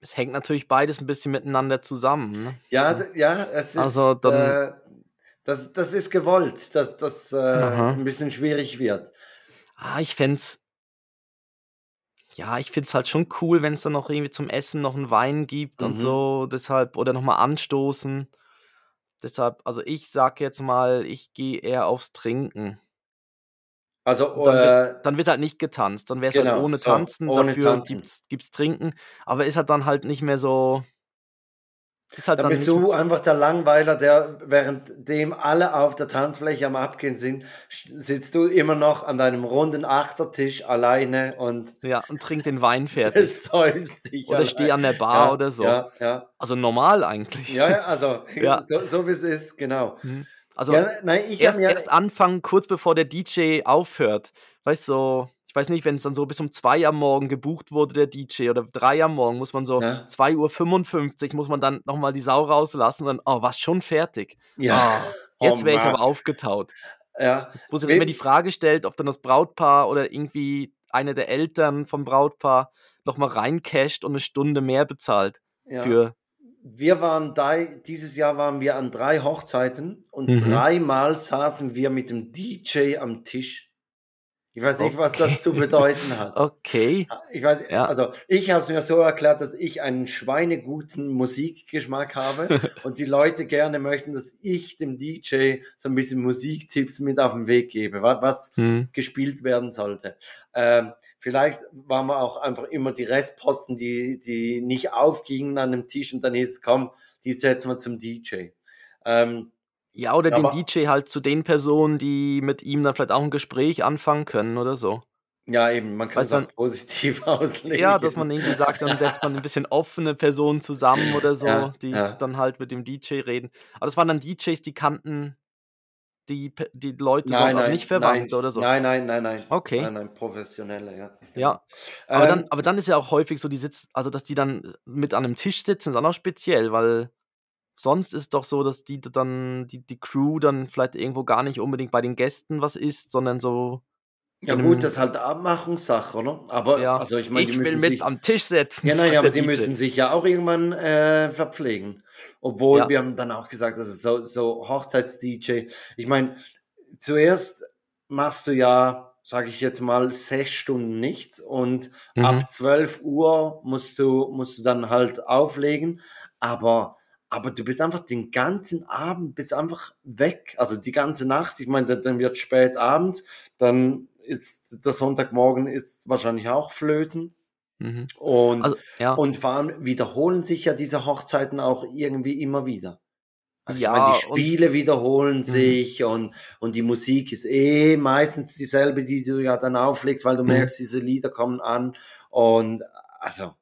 es hängt natürlich beides ein bisschen miteinander zusammen. Ne? ja, ja, es ist, Also, dann- äh, das, das ist gewollt, dass das äh, ein bisschen schwierig wird. Ah, ich fänd's. Ja, ich find's halt schon cool, wenn es dann noch irgendwie zum Essen noch einen Wein gibt und Mhm. so. Deshalb, oder nochmal anstoßen. Deshalb, also ich sag jetzt mal, ich gehe eher aufs Trinken. Also, dann, wird, äh, dann wird halt nicht getanzt. Dann wäre es genau, halt ohne so, Tanzen. ohne Dafür Tanzen. Gibt's, gibt's Trinken. Aber ist halt dann halt nicht mehr so. Ist halt Dann bist du einfach der Langweiler, der währenddem alle auf der Tanzfläche am Abgehen sind, sitzt du immer noch an deinem runden Achtertisch alleine und ja, und trink den Wein *laughs* fertig. dich. Oder steh an der Bar ja, oder so. Ja, ja. Also normal eigentlich. Ja, ja, also *laughs* Ja. so, so wie es ist, genau. Mhm. Also nein, ich erst, erst anfangen, kurz bevor der DJ aufhört. Weißt du, so, ich weiß nicht, wenn es dann so bis um 2 am Morgen gebucht wurde, der DJ, oder 3 am Morgen, muss man so Ja. 2.55 Uhr muss man dann nochmal die Sau rauslassen und dann, oh, was schon fertig. ja, Ah, *laughs* jetzt Oh wäre ich aber aufgetaut. ja, Wo sich immer die Frage stellt, ob dann das Brautpaar oder irgendwie einer der Eltern vom Brautpaar nochmal reincasht und eine Stunde mehr bezahlt ja. für. Wir waren da, dieses Jahr waren wir an drei Hochzeiten und Mhm. dreimal saßen wir mit dem DJ am Tisch. Ich weiß nicht, was Okay. das zu bedeuten hat. *laughs* Okay. Ich weiß, Ja. also ich habe es mir so erklärt, dass ich einen schweineguten Musikgeschmack habe *laughs* und die Leute gerne möchten, dass ich dem DJ so ein bisschen Musiktipps mit auf den Weg gebe, wa- was Hm. gespielt werden sollte. Ähm, vielleicht waren wir auch einfach immer die Restposten, die, die nicht aufgingen an dem Tisch und dann hieß es, komm, die setzen wir zum DJ. Ähm, Ja, oder Aber- den DJ halt zu den Personen, die mit ihm dann vielleicht auch ein Gespräch anfangen können oder so. ja, eben, man kann es du, positiv *laughs* auslegen. Ja, dass man irgendwie sagt, dann setzt man ein bisschen offene Personen zusammen oder so, Ja, die ja. dann halt mit dem DJ reden. Aber das waren dann DJs, die kannten die, die Leute Nein, nein, nicht verwandt nein, oder so. Nein, nein, nein, nein. Okay. Nein, nein, professionelle, ja. Ja. Aber, dann, Ähm, aber dann ist ja auch häufig so, die sitzt, also dass die dann mit an einem Tisch sitzen, ist auch noch speziell, weil sonst ist doch so, dass die dann, die, die Crew dann vielleicht irgendwo gar nicht unbedingt bei den Gästen was isst, sondern so, ja gut, das ist halt Abmachungssache, oder? Aber ja, also ich meine, die ich will müssen mit sich, am Tisch setzen. ja, nein, sagt aber die DJ. müssen sich ja auch irgendwann äh, verpflegen. Obwohl Ja. wir haben dann auch gesagt, also so, so Hochzeits-DJ. Ich meine, zuerst machst du ja, sage ich jetzt mal, sechs Stunden nichts und Mhm. ab 12 Uhr musst du, musst du dann halt auflegen. Aber, aber du bist einfach den ganzen Abend bist einfach weg. Also die ganze Nacht. Ich meine, dann- wird spät Abend, dann ist der Sonntagmorgen ist wahrscheinlich auch flöten. Mhm. Und, Also, ja. und vor allem wiederholen sich ja diese Hochzeiten auch irgendwie immer wieder. Also Ja, ich meine, die und- Spiele wiederholen Mhm. sich und, und die Musik ist eh meistens dieselbe, die du ja dann auflegst, weil du Mhm. merkst, diese Lieder kommen an. Und also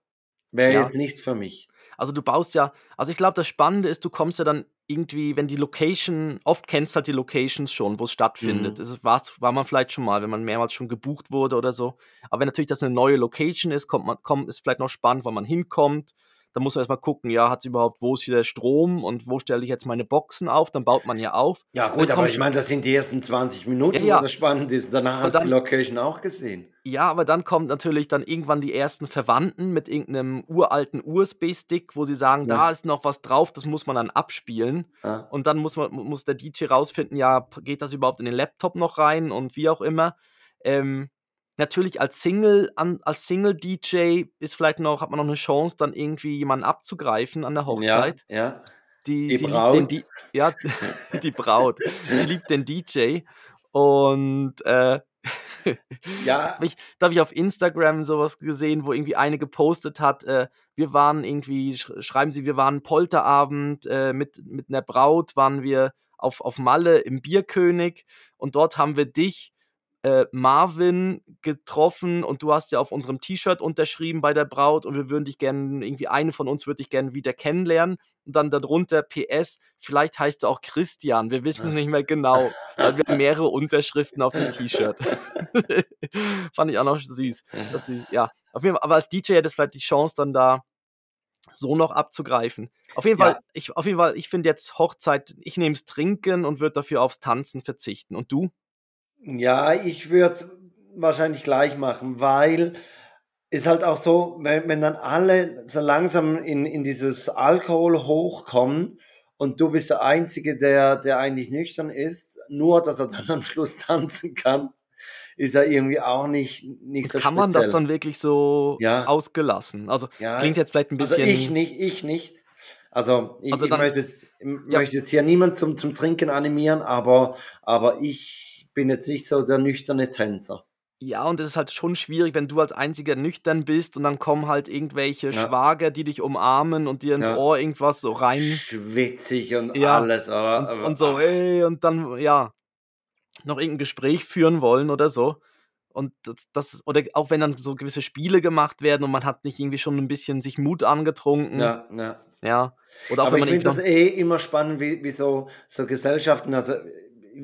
wäre Ja. jetzt nichts für mich. Also, du baust ja also, ich glaube, das Spannende ist, du kommst ja dann irgendwie, wenn die Location oft kennst halt die Locations schon, wo's stattfindet. Mhm. War man vielleicht schon mal, wenn man mehrmals schon gebucht wurde oder so. Aber wenn natürlich das 'ne neue Location ist, kommt man kommt ist vielleicht noch spannend, wann man hinkommt. Dann muss man erst mal gucken, ja, hat's überhaupt wo ist hier der Strom und wo stelle ich jetzt meine Boxen auf? Dann baut man ja auf. Ja gut, aber ich meine, das sind die ersten 20 Minuten, Ja, wo ja. das spannend ist. Danach Aber hast du die Location auch gesehen. Ja, aber dann kommt natürlich dann irgendwann die ersten Verwandten mit irgend 'nem uralten USB-Stick, wo sie sagen: Ja. „Da ist noch was drauf, das muss man dann abspielen.“ Ja. Und dann muss man mu muss der DJ rausfinden, ja, geht das überhaupt in den Laptop noch rein und wie auch immer. Ähm, natürlich als Single an als Single-DJ ist vielleicht noch hat man noch 'ne Chance, dann irgendwie jemanden abzugreifen an der Ja, Hochzeit. ja. Die Die sie liebt den Di Braut. ja, *laughs* *laughs* die Braut. Sie liebt den DJ und, äh, *laughs* Ja. habe ich da habe ich auf Instagram so was gesehen, wo irgendwie eine gepostet hat, äh, wir waren irgendwie sch schreiben sie: „Wir waren Polterabend, äh, mit mit 'ner Braut waren wir auf auf Malle im Bierkönig und dort haben wir dich, äh, Marvin, getroffen und du hast ja auf unserem T-Shirt unterschrieben bei der Braut und wir würden dich gern irgendwie eine von uns würde dich gern wieder kennenlernen.“ Und dann darunter PS: „Vielleicht heißt du auch Christian, wir wissen's Ja. nicht mehr genau, weil wir haben *laughs* mehrere Unterschriften auf dem T-Shirt.“ *laughs* Fand ich auch noch süß, sie ja, auf jeden Fall aber als DJ hättest vielleicht die Chance, dann da so noch abzugreifen. Auf jeden Fall Ja. ich auf jeden Fall, ich finde jetzt Hochzeit ich nehme das Trinken und würde dafür aufs Tanzen verzichten. Und du? Ja, ich würde es wahrscheinlich gleich machen, weil ist halt auch so, wenn wenn dann alle so langsam in in dieses Alkohol hochkommen und du bist der Einzige, der der eigentlich nüchtern ist, nur dass er *laughs* dann am Schluss tanzen kann, ist ja irgendwie auch nicht nicht Und so kann man das speziell. dann wirklich so Ja. ausgelassen? Also, Ja, klingt jetzt vielleicht 'n also ich bisschen nicht ich nicht. Also, ich Also ich dann möchte jetzt ja. möchte jetzt hier niemand zum zum Trinken animieren, aber aber ich bin jetzt nicht so der nüchterne Tänzer. Ja, und es ist halt schon schwierig, wenn du als Einziger nüchtern bist und dann kommen halt irgendwelche Ja. Schwager, die dich umarmen und dir ins Ja. Ohr irgendwas so rein Schwitzig und Ja, alles, oder? und und so. „Ey“ und dann, ja, noch irgend 'n Gespräch führen wollen oder so. Und das das oder auch wenn dann so gewisse Spiele gemacht werden und man hat nicht irgendwie schon 'n bisschen sich Mut angetrunken. Ja, ja. Ja. Oder auch Aber wenn ich man finde irgendwie das eh immer spannend, wie wie so so Gesellschaften also,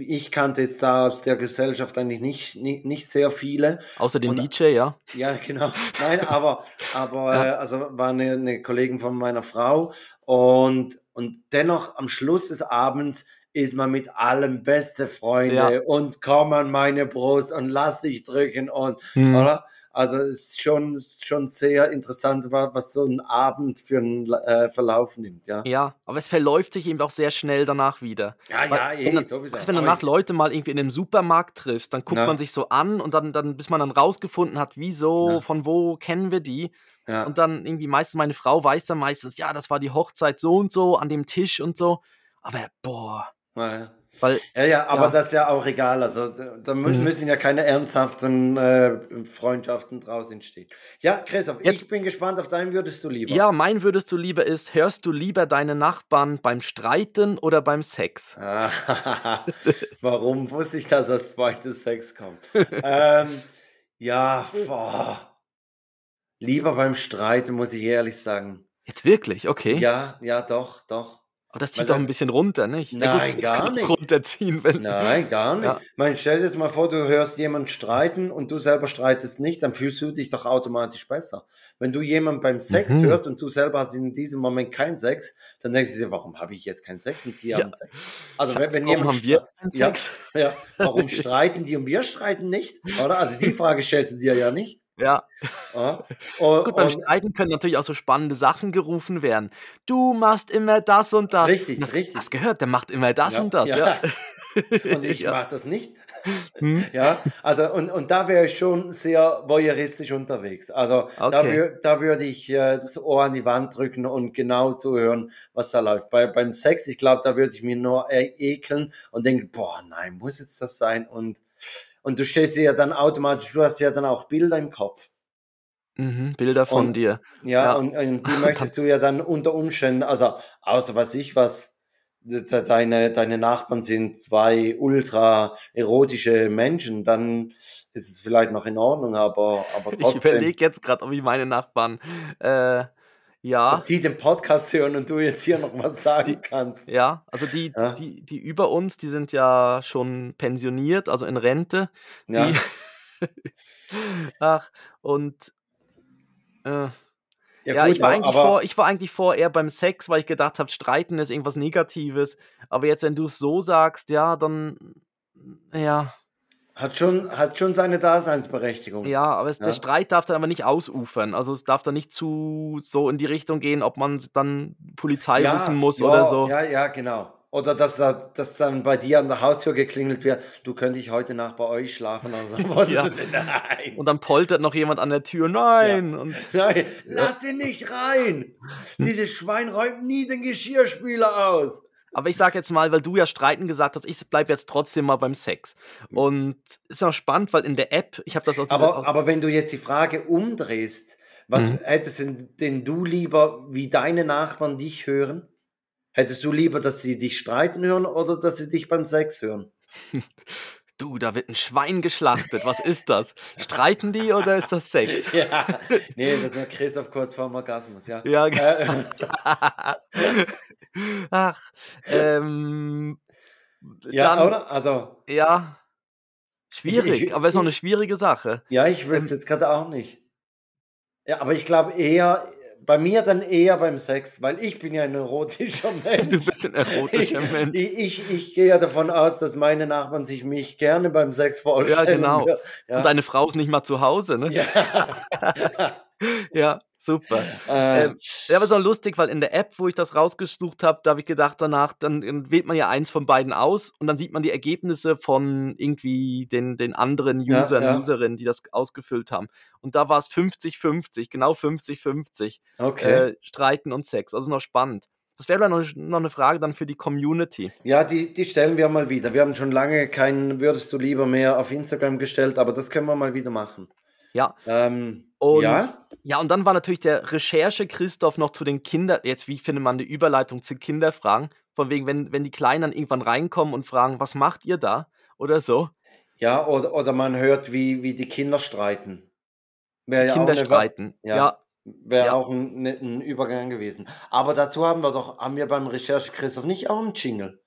ich kannte jetzt da aus der Gesellschaft eigentlich nicht nicht nicht sehr viele außer dem und DJ, ja? Ja, genau. Nein, aber *laughs* aber, äh, Ja. also war 'ne 'ne Kollegin von meiner Frau und und dennoch am Schluss des Abends ist man mit allen beste Ja. Freunde und komm an meine Brust und lass dich drücken und Mhm. oder? Also, ist schon schon sehr interessant, wa was so 'n Abend für 'n äh, Verlauf nimmt, ja. Ja, aber es verläuft sich eben auch sehr schnell danach wieder. Ja, Weil ja, eh, dann sowieso. du, wenn Aber danach Leute mal irgendwie in 'nem Supermarkt triffst, dann guckt man Ja. sich so an und dann dann bis man dann rausgefunden hat, wieso, Ja. von wo kennen wir die? Ja. Und dann irgendwie meistens meine Frau weiß dann meistens: „Ja, das war die Hochzeit so und so an dem Tisch und so.“ Aber boah, ja. Weil Ja, ja, aber ja. das ist ja auch egal. Also, da da mü Mhm. müssen ja keine ernsthaften, äh, Freundschaften draus entstehen. Ja, Christoph, Jetzt ich bin gespannt auf deinen würdest du lieber? Ja, mein würdest du lieber ist, hörst du lieber deine Nachbarn beim Streiten oder beim Sex? Ah, *laughs* warum wusste ich, dass als 2. Sex kommt? Ähm, ja, boah. Lieber beim Streiten, muss ich ehrlich sagen. Jetzt wirklich? Okay. Ja, ja, doch, doch. Aber das Weil zieht doch 'n dann bisschen runter, nicht? Gut, Nein, Sex gar nicht. runterziehen, wenn Nein, gar nicht. ja. Ich meine, stell dir jetzt mal vor, du hörst jemanden streiten und du selber streitest nicht, dann fühlst du dich doch automatisch besser. Wenn du jemanden beim Sex Mhm. hörst und du selber hast in diesem Moment keinen Sex, dann denkst du dir: „Warum habe ich jetzt keinen Sex und die Ja. haben Sex?“ Also, wenn Schatz, wenn warum jemand haben wir keinen ja, Sex? ja, *laughs* warum streiten die und wir streiten nicht, oder? Also, die *laughs* Frage stellst du dir ja nicht. Ja. Ja, u Gut, beim und Streiten können natürlich auch so spannende Sachen gerufen werden. „Du machst immer das und das.“ Richtig, Das richtig. hast gehört, der macht immer das Ja, und das, ja. *laughs* Und ich mache das nicht. Mhm. *laughs* Ja, also und und da wäre ich schon sehr voyeuristisch unterwegs. Also, da Okay. wür da würde ich, äh, das Ohr an die Wand drücken und genau zuhören, was da läuft. Bei beim Sex, ich glaube, da würde ich mich nur e ekeln und denken: „Boah, nein, muss jetzt das sein?“ Und und du stellst dir ja dann automatisch du hast ja dann auch Bilder im Kopf. Mhm, Bilder von Und dir. ja, Ja. und und die *laughs* möchtest du ja dann unter Umständen also, außer weiß ich was, de- deine, deine Nachbarn sind zwei ultra erotische Menschen, dann ist es vielleicht noch in Ordnung, aber, aber Ich trotzdem, überlege jetzt gerade, ob ich meine Nachbarn, äh, ja, die den Podcast hören und du jetzt hier noch was sagen kannst. ja, also die, Ja. die, die über uns, die sind ja schon pensioniert, also in Rente. Die, Ja. *laughs* ach, und äh, Ja, Ja, gut, ich war, eigentlich vor, ich war eigentlich vor eher beim Sex, weil ich gedacht habe, Streiten ist irgendwas Negatives. Aber jetzt, wenn du es so sagst, ja, dann, ja, hat schon, hat schon seine Daseinsberechtigung. ja, aber es, Ja. der Streit darf dann aber nicht ausufern. Also es darf dann nicht zu so in die Richtung gehen, ob man dann Polizei rufen muss ja, oder so. Ja, ja, genau. Oder dass, da- dass dann bei dir an der Haustür geklingelt wird, du könntest ich heute Nacht bei euch schlafen. Also, *laughs* Ja. Und dann poltert noch jemand an der Tür. Nein! Und *laughs* Nein, lass ihn nicht rein. Dieses Schwein räumt nie den Geschirrspüler aus. Aber ich sag jetzt mal, weil du ja Streiten gesagt hast, ich bleib jetzt trotzdem mal beim Sex. Und ist auch spannend, weil in der App, ich habe das aus dieser, Aber, aus, aber wenn du jetzt die Frage umdrehst, was Mhm. hättest denn, denn du lieber, wie deine Nachbarn dich hören? Hättest du lieber, dass sie dich streiten hören oder dass sie dich beim Sex hören? *laughs* du, da wird ein Schwein geschlachtet. Was ist das? Streiten die oder ist das Sex? *laughs* Ja, nee, das ist nur Christoph kurz vorm Orgasmus, ja. Ja, Äh, *laughs* Ach, ähm, ja, dann, oder? Also, Ja, schwierig, ich- aber ist noch eine schwierige Sache. ja, ich wüsste jetzt gerade auch nicht. Ja, aber ich glaube eher, bei mir dann eher beim Sex, weil ich bin ja ein erotischer *laughs* Mensch. Du bist ein erotischer Mensch. Ich, ich, ich gehe ja davon aus, dass meine Nachbarn sich mich gerne beim Sex vorstellen. genau. Ja, Und deine Frau ist nicht mal zu Hause, ne? ja. *laughs* Ja, super. äh, Ähm, Ja, aber so lustig, weil in der App, wo ich das rausgesucht habe, da habe ich gedacht, danach, dann wählt man ja eins von beiden aus und dann sieht man die Ergebnisse von irgendwie den, den anderen Ja, Usern, ja. Userinnen, die das ausgefüllt haben. Und da war es 50-50, genau 50-50. okay. Äh, Streiten und Sex. Also noch spannend. Das wäre dann noch, noch eine Frage dann für die Community. ja, die, die stellen wir mal wieder. Wir haben schon lange keinen Würdest du lieber mehr auf Instagram gestellt, aber das können wir mal wieder machen. Ja. Ähm, Und ja, Ja, und dann war natürlich der Recherche Christoph noch zu den Kindern. Jetzt, wie findet man eine Überleitung zu Kinderfragen? Von wegen, wenn, wenn die Kleinen dann irgendwann reinkommen und fragen, was macht ihr da? Oder so. ja oder, oder man hört, wie, wie die Kinder streiten. Wäre ja auch Kinder eine- streiten. ja. Ja. Wäre Ja. auch ein, ne- ein Übergang gewesen. Aber dazu haben wir doch, haben wir beim Recherche Christoph nicht auch einen Jingle?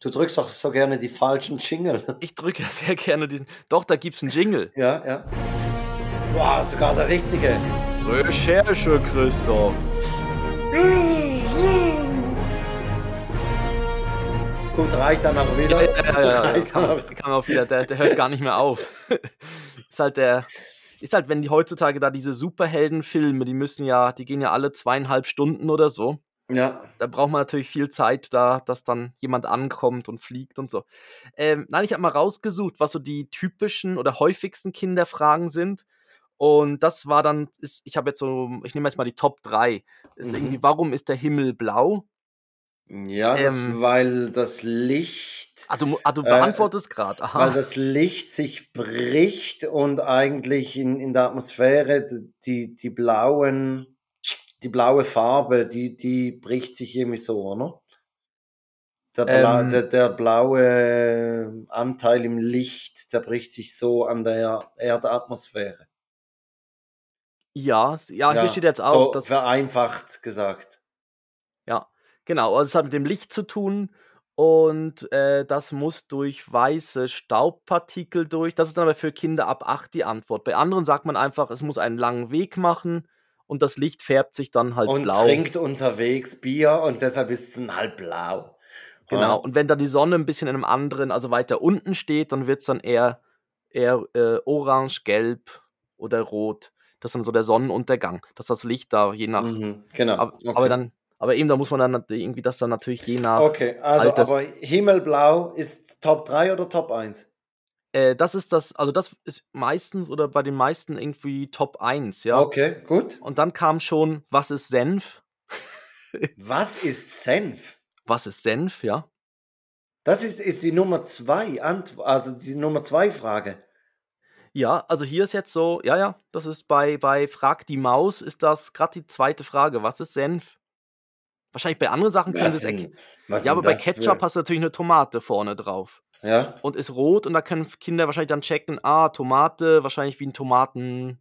Du drückst doch so gerne die falschen Jingle. ich drücke ja sehr gerne den. Doch, da gibt's einen Jingle. Ja, ja. Wow, sogar der richtige. Recherche Christoph. Gut, reicht dann aber wieder. Ja, ja, ja, *laughs* Reicht kann, dann kann auch wieder, der, der hört gar nicht mehr auf. *laughs* ist halt der. Ist halt, wenn die heutzutage da diese Superheldenfilme, die müssen ja, die gehen ja alle zweieinhalb Stunden oder so. Ja, da braucht man natürlich viel Zeit, da, dass dann jemand ankommt und fliegt und so. Ähm, nein, ich habe mal rausgesucht, was so die typischen oder häufigsten Kinderfragen sind. Und das war dann, ist, ich habe jetzt so, ich nehme jetzt mal die Top 3. Ist Mhm. irgendwie, warum ist der Himmel blau? ja das, Ähm. weil das Licht, Ah, du, ah, du Äh, beantwortest gerade. weil das Licht sich bricht und eigentlich in, in der Atmosphäre die, die blauen, die blaue Farbe, die, die bricht sich irgendwie so, oder? Der, Bla, Ähm. der, der blaue Anteil im Licht, der bricht sich so an der Erdatmosphäre. Ja, s- ja, hier steht jetzt auch, so dass. vereinfacht gesagt. Ja, genau. Also es hat mit dem Licht zu tun und äh, das muss durch weiße Staubpartikel durch. Das ist dann aber für Kinder ab 8 die Antwort. Bei anderen sagt man einfach, es muss einen langen Weg machen und das Licht färbt sich dann halt und blau. trinkt unterwegs Bier und deshalb ist es dann halt blau. Genau. Ja. Und wenn dann die Sonne ein bisschen in einem anderen, also weiter unten steht, dann wird es dann eher, eher äh, orange, gelb oder rot. Das ist dann so der Sonnenuntergang. Das ist das Licht da, je nach. Mhm, genau. Aber, okay. aber dann, aber eben, da muss man dann irgendwie das dann natürlich je nach. Okay, also Alters- aber Himmelblau ist Top 3 oder Top 1? Äh, das ist das, also das ist meistens oder bei den meisten irgendwie Top 1, ja. Okay, gut. Und dann kam schon, was ist Senf? Was ist Senf? *laughs* Was ist Senf, ja? Das ist, ist die Nummer 2, also die Nummer 2 Frage. Ja, also hier ist jetzt so, ja, ja, das ist bei, bei Frag die Maus, ist das gerade die zweite Frage. Was ist Senf? Wahrscheinlich bei anderen Sachen können sie es erkennen. Ja, aber bei das für- Ketchup hast du natürlich eine Tomate vorne drauf Ja, und ist rot und da können Kinder wahrscheinlich dann checken, ah, Tomate, wahrscheinlich wie ein Tomatensaft,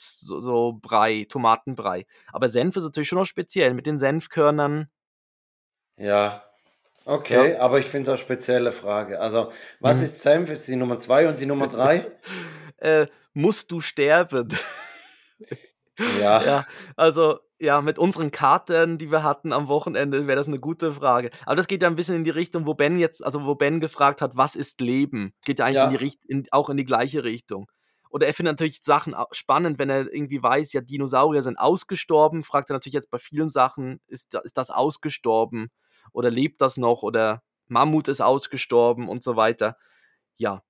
so, so Brei, Tomatenbrei. Aber Senf ist natürlich schon noch speziell mit den Senfkörnern. ja. Okay, aber ich finde es eine spezielle Frage. Also, was Mhm. ist Senf? Ist die Nummer zwei und die Nummer drei? *laughs* Äh, musst du sterben? *laughs* Ja. Ja, also ja, mit unseren Karten, die wir hatten am Wochenende, wäre das eine gute Frage. Aber das geht ja ein bisschen in die Richtung, wo Ben jetzt, also wo Ben gefragt hat, was ist Leben? Geht ja eigentlich Ja. in die Richt in, auch in die gleiche Richtung. Oder er findet natürlich Sachen spannend, wenn er irgendwie weiß, ja, Dinosaurier sind ausgestorben, fragt er natürlich jetzt bei vielen Sachen, ist, ist das ausgestorben? Oder lebt das noch? Oder Mammut ist ausgestorben und so weiter. Ja.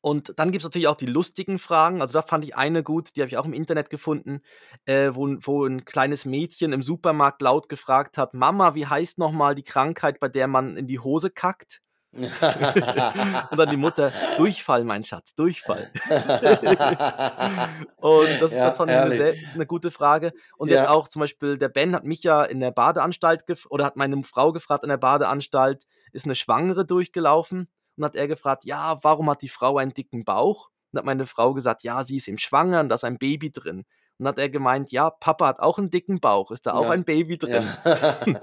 Und dann gibt es natürlich auch die lustigen Fragen. Also da fand ich eine gut, die habe ich auch im Internet gefunden, äh, wo, wo ein kleines Mädchen im Supermarkt laut gefragt hat, Mama, wie heißt nochmal die Krankheit, bei der man in die Hose kackt? *laughs* Und dann die Mutter, Durchfall, mein Schatz, Durchfall. *laughs* Und das, Ja, das fand ich eine, sehr, eine gute Frage. Und Ja. jetzt auch zum Beispiel, der Ben hat mich ja in der Badeanstalt oder hat meine Frau gefragt in der Badeanstalt, ist eine Schwangere durchgelaufen? Und hat er gefragt, ja, warum hat die Frau einen dicken Bauch? Und hat meine Frau gesagt, ja, sie ist im Schwanger und da ist ein Baby drin. Und hat er gemeint, ja, Papa hat auch einen dicken Bauch, ist da auch Ja. ein Baby drin? *laughs*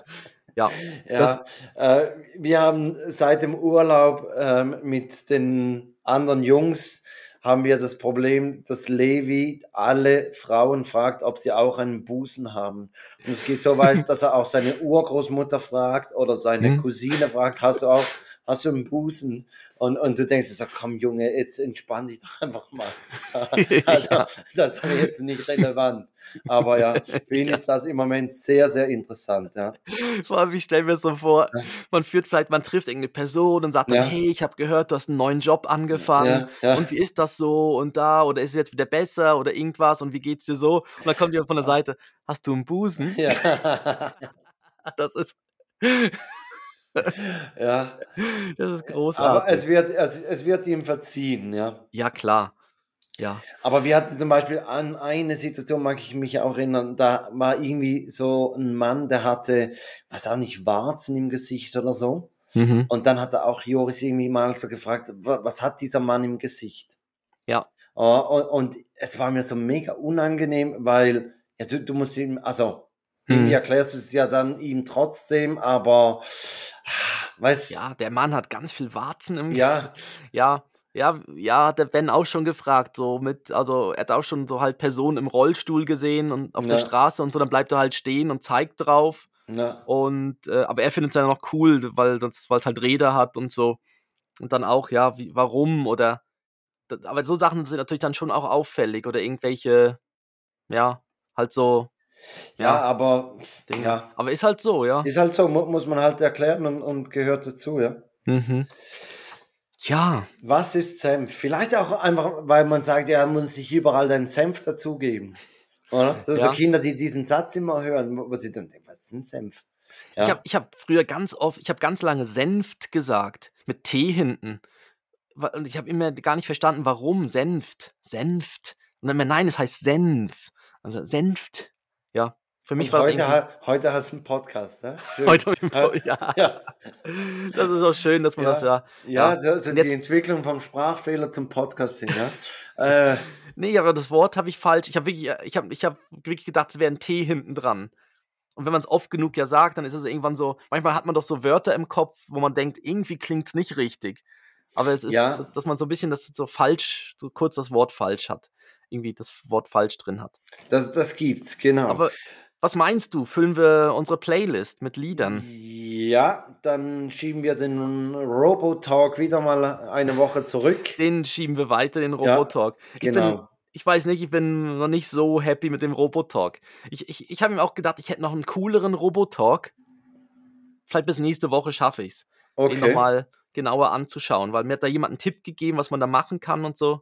Ja. Ja, äh, wir haben seit dem Urlaub ähm, mit den anderen Jungs haben wir das Problem, dass Levi alle Frauen fragt, ob sie auch einen Busen haben. Und es geht so weit, *laughs* dass er auch seine Urgroßmutter fragt oder seine Hm. Cousine fragt, hast du auch, hast du einen Busen? Und, und du denkst, so, komm Junge, jetzt entspann dich doch einfach mal. *laughs* Also, das ist jetzt nicht relevant. Aber ja, für ihn ist das im Moment sehr, sehr interessant. Ja. Vor allem, ich stelle mir so vor, man führt vielleicht, man trifft irgendeine Person und sagt dann, Ja. hey, ich habe gehört, du hast einen neuen Job angefangen. Ja, ja. Und wie ist das so und da? Oder ist es jetzt wieder besser oder irgendwas? Und wie geht's dir so? Und dann kommt jemand von der Seite, hast du einen Busen? Ja. *laughs* Das ist, *laughs* ja. das ist Aber großartig. es wird, es, es wird ihm verziehen, ja. ja, klar. Ja. Aber wir hatten zum Beispiel an eine Situation, mag ich mich auch erinnern, da war irgendwie so ein Mann, der hatte, was auch nicht, Warzen im Gesicht oder so. Mhm. Und dann hat er auch Joris irgendwie mal so gefragt, wa- was hat dieser Mann im Gesicht? Ja. Oh, und, und es war mir so mega unangenehm, weil ja, du, du musst ihm, also irgendwie Mhm. erklärst du es ja dann ihm trotzdem, aber weißt Ja, der Mann hat ganz viel Warzen im ja, *laughs* Ja, ja, ja, hat der Ben auch schon gefragt, so mit, also er hat auch schon so halt Personen im Rollstuhl gesehen und auf der Ja. Straße und so, dann bleibt er halt stehen und zeigt drauf. ja, Und äh, aber er findet es ja noch cool, weil es halt Räder hat und so. Und dann auch, ja, wie, warum oder aber so Sachen sind natürlich dann schon auch auffällig oder irgendwelche, ja, halt so ja, Ja. aber Dinge. ja, Aber ist halt so, ja. ist halt so, mu muss man halt erklären und, und gehört dazu, ja. Mhm. Ja, Was ist Senf? Vielleicht auch einfach, weil man sagt, ja, man muss sich überall deinen Senf dazugeben. Oder? So, so Ja. Kinder, die diesen Satz immer hören, wo sie dann denken, was ist ein Senf? Ja. Ich habe ich hab früher ganz oft, ich habe ganz lange Senft gesagt, mit T hinten. Und ich habe immer gar nicht verstanden, warum Senft, Senft. Und dann immer, nein, es heißt Senf. Also Senft. Für mich war es heute, ha heute hast du einen Podcast, ne? Schön. Heute im Ja. Po- ja. *laughs* Ja. Das ist auch schön, dass man Ja. das ja. Ja, Ja. das ist die Entwicklung vom Sprachfehler zum Podcasting, ja. *laughs* äh, Nee, aber das Wort habe ich falsch. Ich habe wirklich, ich habe, ich habe wirklich gedacht, es wäre ein T hinten dran. Und wenn man es oft genug ja sagt, dann ist es irgendwann so. Manchmal hat man doch so Wörter im Kopf, wo man denkt, irgendwie klingt es nicht richtig. Aber es ist, dass, dass man so ein bisschen das so falsch, so kurz das Wort falsch hat. Irgendwie das Wort falsch drin hat. das, das gibt's, genau. Aber was meinst du? Füllen wir unsere Playlist mit Liedern? Ja, dann schieben wir den Robotalk wieder mal eine Woche zurück. Den schieben wir weiter, den Ja, Robotalk. Ich bin, Genau. ich weiß nicht, ich bin noch nicht so happy mit dem Robotalk. Ich, ich, ich habe mir auch gedacht, ich hätte noch einen cooleren Robotalk. Vielleicht bis nächste Woche schaffe ich es, den Okay. nochmal genauer anzuschauen, weil mir hat da jemand einen Tipp gegeben, was man da machen kann und so.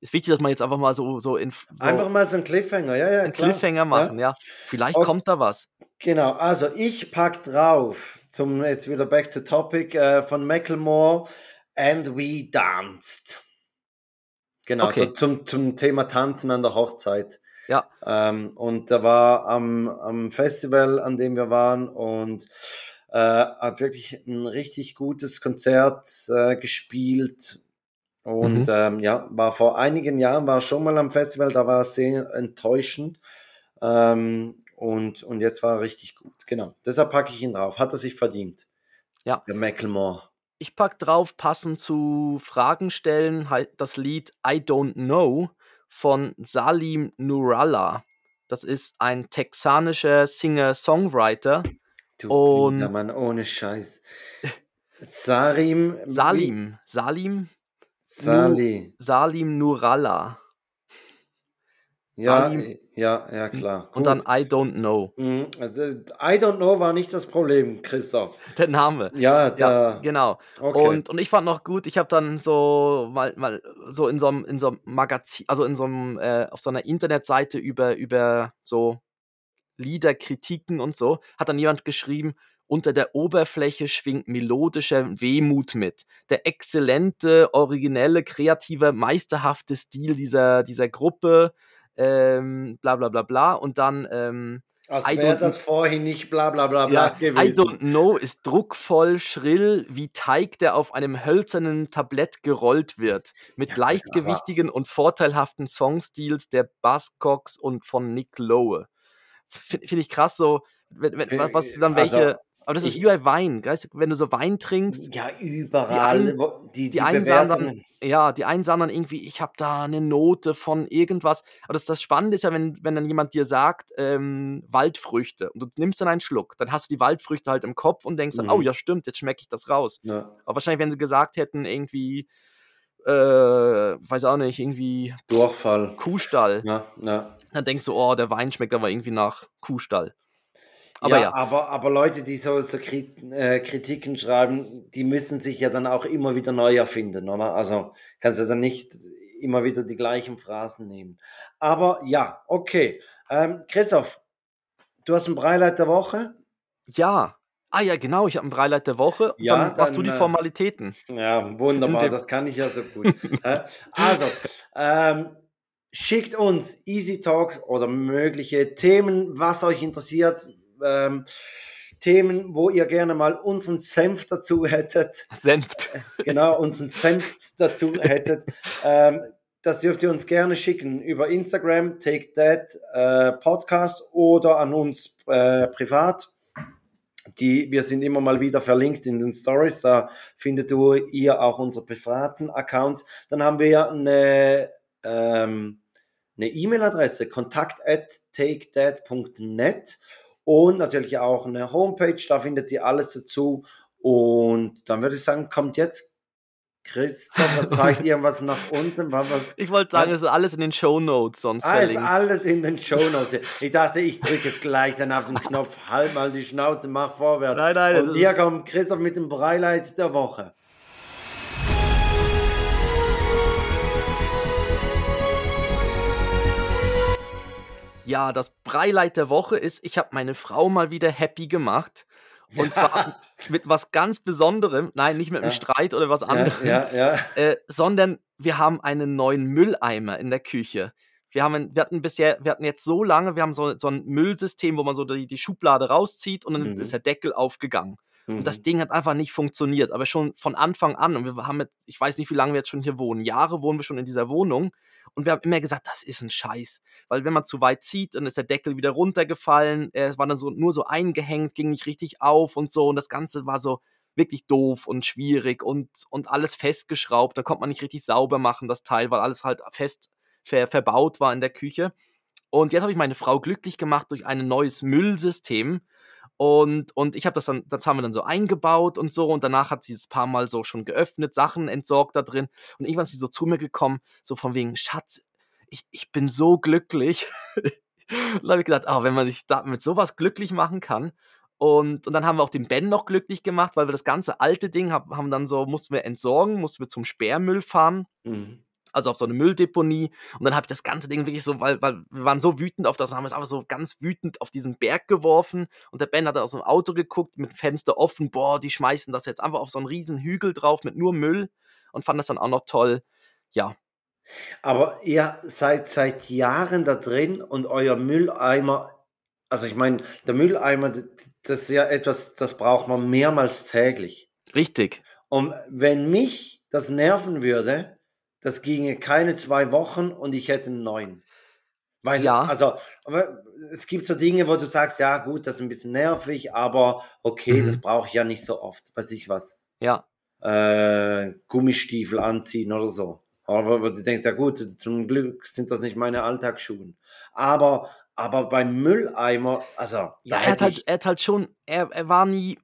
Ist wichtig, dass man jetzt einfach mal so, so, in, so Einfach mal so ein Cliffhanger, ja, ja. einen klar. Cliffhanger machen, ja. Vielleicht Okay. kommt da was. Genau, also ich pack drauf, zum jetzt wieder back to topic, äh, von Macklemore, And We Danced. Genau, Okay. so zum, zum Thema Tanzen an der Hochzeit. Ja. Ähm, und da war am, am Festival, an dem wir waren und äh, hat wirklich ein richtig gutes Konzert äh, gespielt. Und Mhm. ähm, ja, war vor einigen Jahren, war schon mal am Festival, da war es sehr enttäuschend. Ähm, und, und jetzt war er richtig gut. Genau. Deshalb packe ich ihn drauf. Hat er sich verdient. Ja. Der Macklemore. Ich pack drauf, passend zu Fragen stellen, halt das Lied I Don't Know von Salim Nurallah. Das ist ein texanischer Singer-Songwriter. Du Und- Mann, ohne Scheiß. Sarim. Salim, Salim, Sali. Salim Nurallah. Ja, Salim. ja, ja, klar. Und dann I Don't Know. Mhm, Also, I don't know war nicht das Problem, Christoph. *laughs* Der Name. Ja, Ja, da. genau. okay. Und, und ich fand noch gut, ich habe dann so mal, mal so in so einem, in so einem Magazin, also in so einem, äh, auf so einer Internetseite über, über so Liederkritiken und so, hat dann jemand geschrieben, unter der Oberfläche schwingt melodischer Wehmut mit. Der exzellente, originelle, kreative, meisterhafte Stil dieser, dieser Gruppe, ähm, bla bla bla bla. Und dann ähm, Als I wäre das vorhin nicht bla bla bla bla ja, I gewesen. don't know ist druckvoll, schrill, wie Teig, der auf einem hölzernen Tablett gerollt wird. Mit Ja, leichtgewichtigen und vorteilhaften Songstils der Buzzcocks und von Nick Lowe. Finde find ich krass so, Fi- was, dann also, welche. Aber das ist ich- wie bei Wein, weißt du, wenn du so Wein trinkst, Ja, überall. einen- wo- die, die, die einen sagen dann, ja, die einen sagen dann irgendwie, ich habe da eine Note von irgendwas. Aber das, das Spannende ist ja, wenn, wenn dann jemand dir sagt, ähm, Waldfrüchte und du nimmst dann einen Schluck, dann hast du die Waldfrüchte halt im Kopf und denkst dann, Mhm. oh ja, stimmt, jetzt schmecke ich das raus. Ja, Aber wahrscheinlich, wenn sie gesagt hätten, irgendwie, äh, weiß auch nicht, irgendwie Durchfall. Kuhstall, Ja, ja. dann denkst du, oh, der Wein schmeckt aber irgendwie nach Kuhstall. Aber ja, Aber, aber Leute, die so, so äh, Kritiken schreiben, die müssen sich ja dann auch immer wieder neu erfinden, oder? Also kannst du dann nicht immer wieder die gleichen Phrasen nehmen. Aber ja, okay. Ähm, Christoph, du hast ein Breileid der Woche. ja. Ah ja, genau, ich habe ein Breileid der Woche. Ja, dann machst du dann, die äh, Formalitäten. Ja, wunderbar, das kann ich ja so gut. Also, ähm, schickt uns Easy Talks oder mögliche Themen, was euch interessiert. Ähm, Themen, wo ihr gerne mal unseren Senf dazu hättet. Senft. Genau, unseren Senf dazu hättet. Ähm, das dürft ihr uns gerne schicken über Instagram, Take That äh, Podcast oder an uns äh, privat. Die, wir sind immer mal wieder verlinkt in den Stories, da findet du ihr auch unsere privaten Accounts. Dann haben wir eine ähm, eine E-Mail-Adresse, kontakt at takedad.net und natürlich auch eine Homepage, da findet ihr alles dazu. Und dann würde ich sagen, kommt jetzt Christopher, *laughs* zeigt irgendwas nach unten. Was, Ich wollte sagen, das ist alles in den Show Notes sonst Ah, ist alles in den Shownotes. *laughs* Ich dachte, ich drücke jetzt gleich dann auf den Knopf, halt mal die Schnauze, mach vorwärts. Nein, nein, Und hier kommt Christoph mit dem Breileid der Woche. Ja, das Breileid der Woche ist, ich habe meine Frau mal wieder happy gemacht. Und zwar mit was ganz Besonderem. Nein, nicht mit einem Ja. Streit oder was Ja, anderem. ja, ja. Äh, sondern wir haben einen neuen Mülleimer in der Küche. Wir, haben, wir hatten bisher, wir hatten jetzt so lange, wir haben so, so ein Müllsystem, wo man so die, die Schublade rauszieht und dann Mhm. ist der Deckel aufgegangen. Und das Mhm. Ding hat einfach nicht funktioniert, aber schon von Anfang an. Und wir haben jetzt, ich weiß nicht, wie lange wir jetzt schon hier wohnen. Jahre wohnen wir schon in dieser Wohnung. Und wir haben immer gesagt, das ist ein Scheiß. Weil wenn man zu weit zieht, dann ist der Deckel wieder runtergefallen. Es war dann so, nur so eingehängt, ging nicht richtig auf und so. Und das Ganze war so wirklich doof und schwierig und, und alles festgeschraubt. Da konnte man nicht richtig sauber machen, das Teil, weil alles halt fest ver, verbaut war in der Küche. Und jetzt habe ich meine Frau glücklich gemacht durch ein neues Müllsystem. Und, und ich habe das dann, das haben wir dann so eingebaut und so. Und danach hat sie es paar Mal so schon geöffnet, Sachen entsorgt da drin. Und irgendwann ist sie so zu mir gekommen, so von wegen, Schatz, ich, ich bin so glücklich. *laughs* und da habe ich gedacht, ah, wenn man sich da mit sowas glücklich machen kann. Und, und dann haben wir auch den Ben noch glücklich gemacht, weil wir das ganze alte Ding hab, haben dann so, mussten wir entsorgen, mussten wir zum Sperrmüll fahren Mhm. Also auf so eine Mülldeponie. Und dann habe ich das ganze Ding wirklich so, weil, weil wir waren so wütend auf das, haben wir es einfach so ganz wütend auf diesen Berg geworfen. Und der Ben hat aus dem Auto geguckt, mit Fenster offen, boah, die schmeißen das jetzt einfach auf so einen riesen Hügel drauf mit nur Müll und fand das dann auch noch toll. Ja, Aber ihr seid seit Jahren da drin und euer Mülleimer, also ich meine, der Mülleimer, das ist ja etwas, das braucht man mehrmals täglich. Richtig. Und wenn mich das nerven würde, das ginge keine zwei Wochen und ich hätte einen neuen. Weil, Ja. also, aber es gibt so Dinge, wo du sagst, ja gut, das ist ein bisschen nervig, aber okay, Mhm. das brauche ich ja nicht so oft. Weiß ich was. Ja. Äh, Gummistiefel anziehen oder so. Aber wo du denkst, ja gut, zum Glück sind das nicht meine Alltagsschuhe. Aber, aber beim Mülleimer, also, Ja, er hat halt, er hat halt schon, er, er war nie,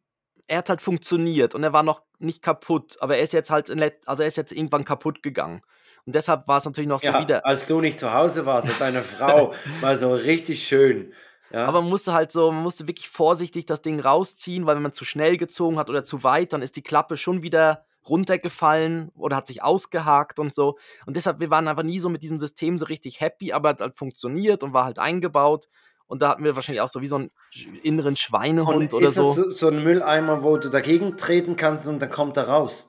er hat halt funktioniert und er war noch nicht kaputt, aber er ist jetzt halt, also er ist jetzt irgendwann kaputt gegangen. Und deshalb war es natürlich noch so ja, wieder, als du nicht zu Hause warst, hat deine Frau *laughs* mal so richtig schön. Ja, aber man musste halt so, man musste wirklich vorsichtig das Ding rausziehen, weil wenn man zu schnell gezogen hat oder zu weit, dann ist die Klappe schon wieder runtergefallen oder hat sich ausgehakt und so. Und deshalb, wir waren einfach nie so mit diesem System so richtig happy, aber hat halt funktioniert und war halt eingebaut. Und da hatten wir wahrscheinlich auch so wie so einen inneren und Schweinehund oder ist das so. so, so ein Mülleimer, wo du dagegen treten kannst und dann kommt er raus?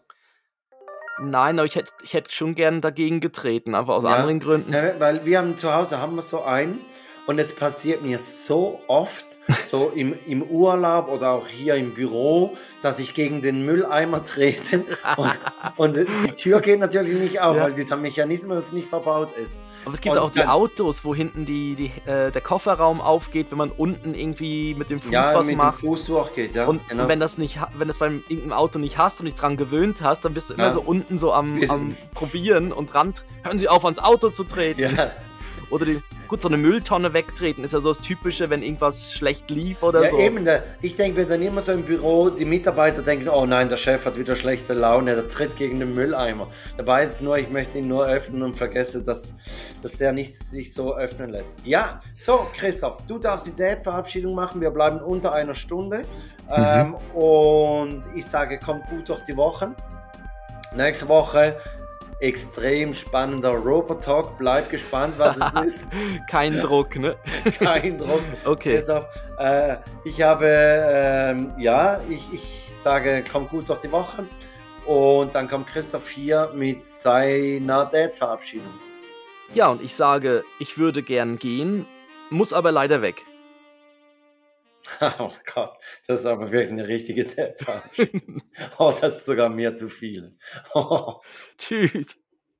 Nein, aber ich hätte ich hätt schon gern dagegen getreten, aber aus Ja. anderen Gründen. Ja, weil wir haben zu Hause haben wir so einen und es passiert mir so oft, so im, im Urlaub oder auch hier im Büro, dass ich gegen den Mülleimer trete und, und die Tür geht natürlich nicht auf, Ja. weil dieser Mechanismus nicht verbaut ist. Aber es gibt Und auch die dann- Autos, wo hinten die, die, äh, der Kofferraum aufgeht, wenn man unten irgendwie mit dem Fuß ja, was mit macht. dem Fuß durchgeht, ja. Und, genau. und wenn das nicht, wenn das beim irgendeinem Auto nicht hast und dich dran gewöhnt hast, dann bist du immer Ja. so unten so am, am probieren und dran. Hören Sie auf, ans Auto zu treten. ja, Oder die, gut, so eine Mülltonne wegtreten ist ja so das Typische, wenn irgendwas schlecht lief oder ja so. eben, der, ich denke mir dann immer so im Büro, die Mitarbeiter denken, oh nein, der Chef hat wieder schlechte Laune, der tritt gegen den Mülleimer. Dabei ist es nur, ich möchte ihn nur öffnen und vergesse, dass, dass der nicht sich so öffnen lässt. Ja, so Christoph, du darfst die Date-Verabschiedung machen, wir bleiben unter einer Stunde ähm, und ich sage, kommt gut durch die Woche. Nächste Woche extrem spannender Robotalk, bleib gespannt, was es *laughs* ist. Kein Druck, ne? *laughs* Kein Druck. Okay. Christoph, äh, ich habe, ähm, ja, ich, ich sage, kommt gut durch die Woche. Und dann kommt Christoph hier mit seiner Date-Verabschiedung. Ja, und ich sage, ich würde gern gehen, muss aber leider weg. *laughs* Oh Gott, das ist aber wirklich eine richtige Date-Verabschiedung. oh, das ist sogar mir zu viel. *laughs* Oh. Tschüss.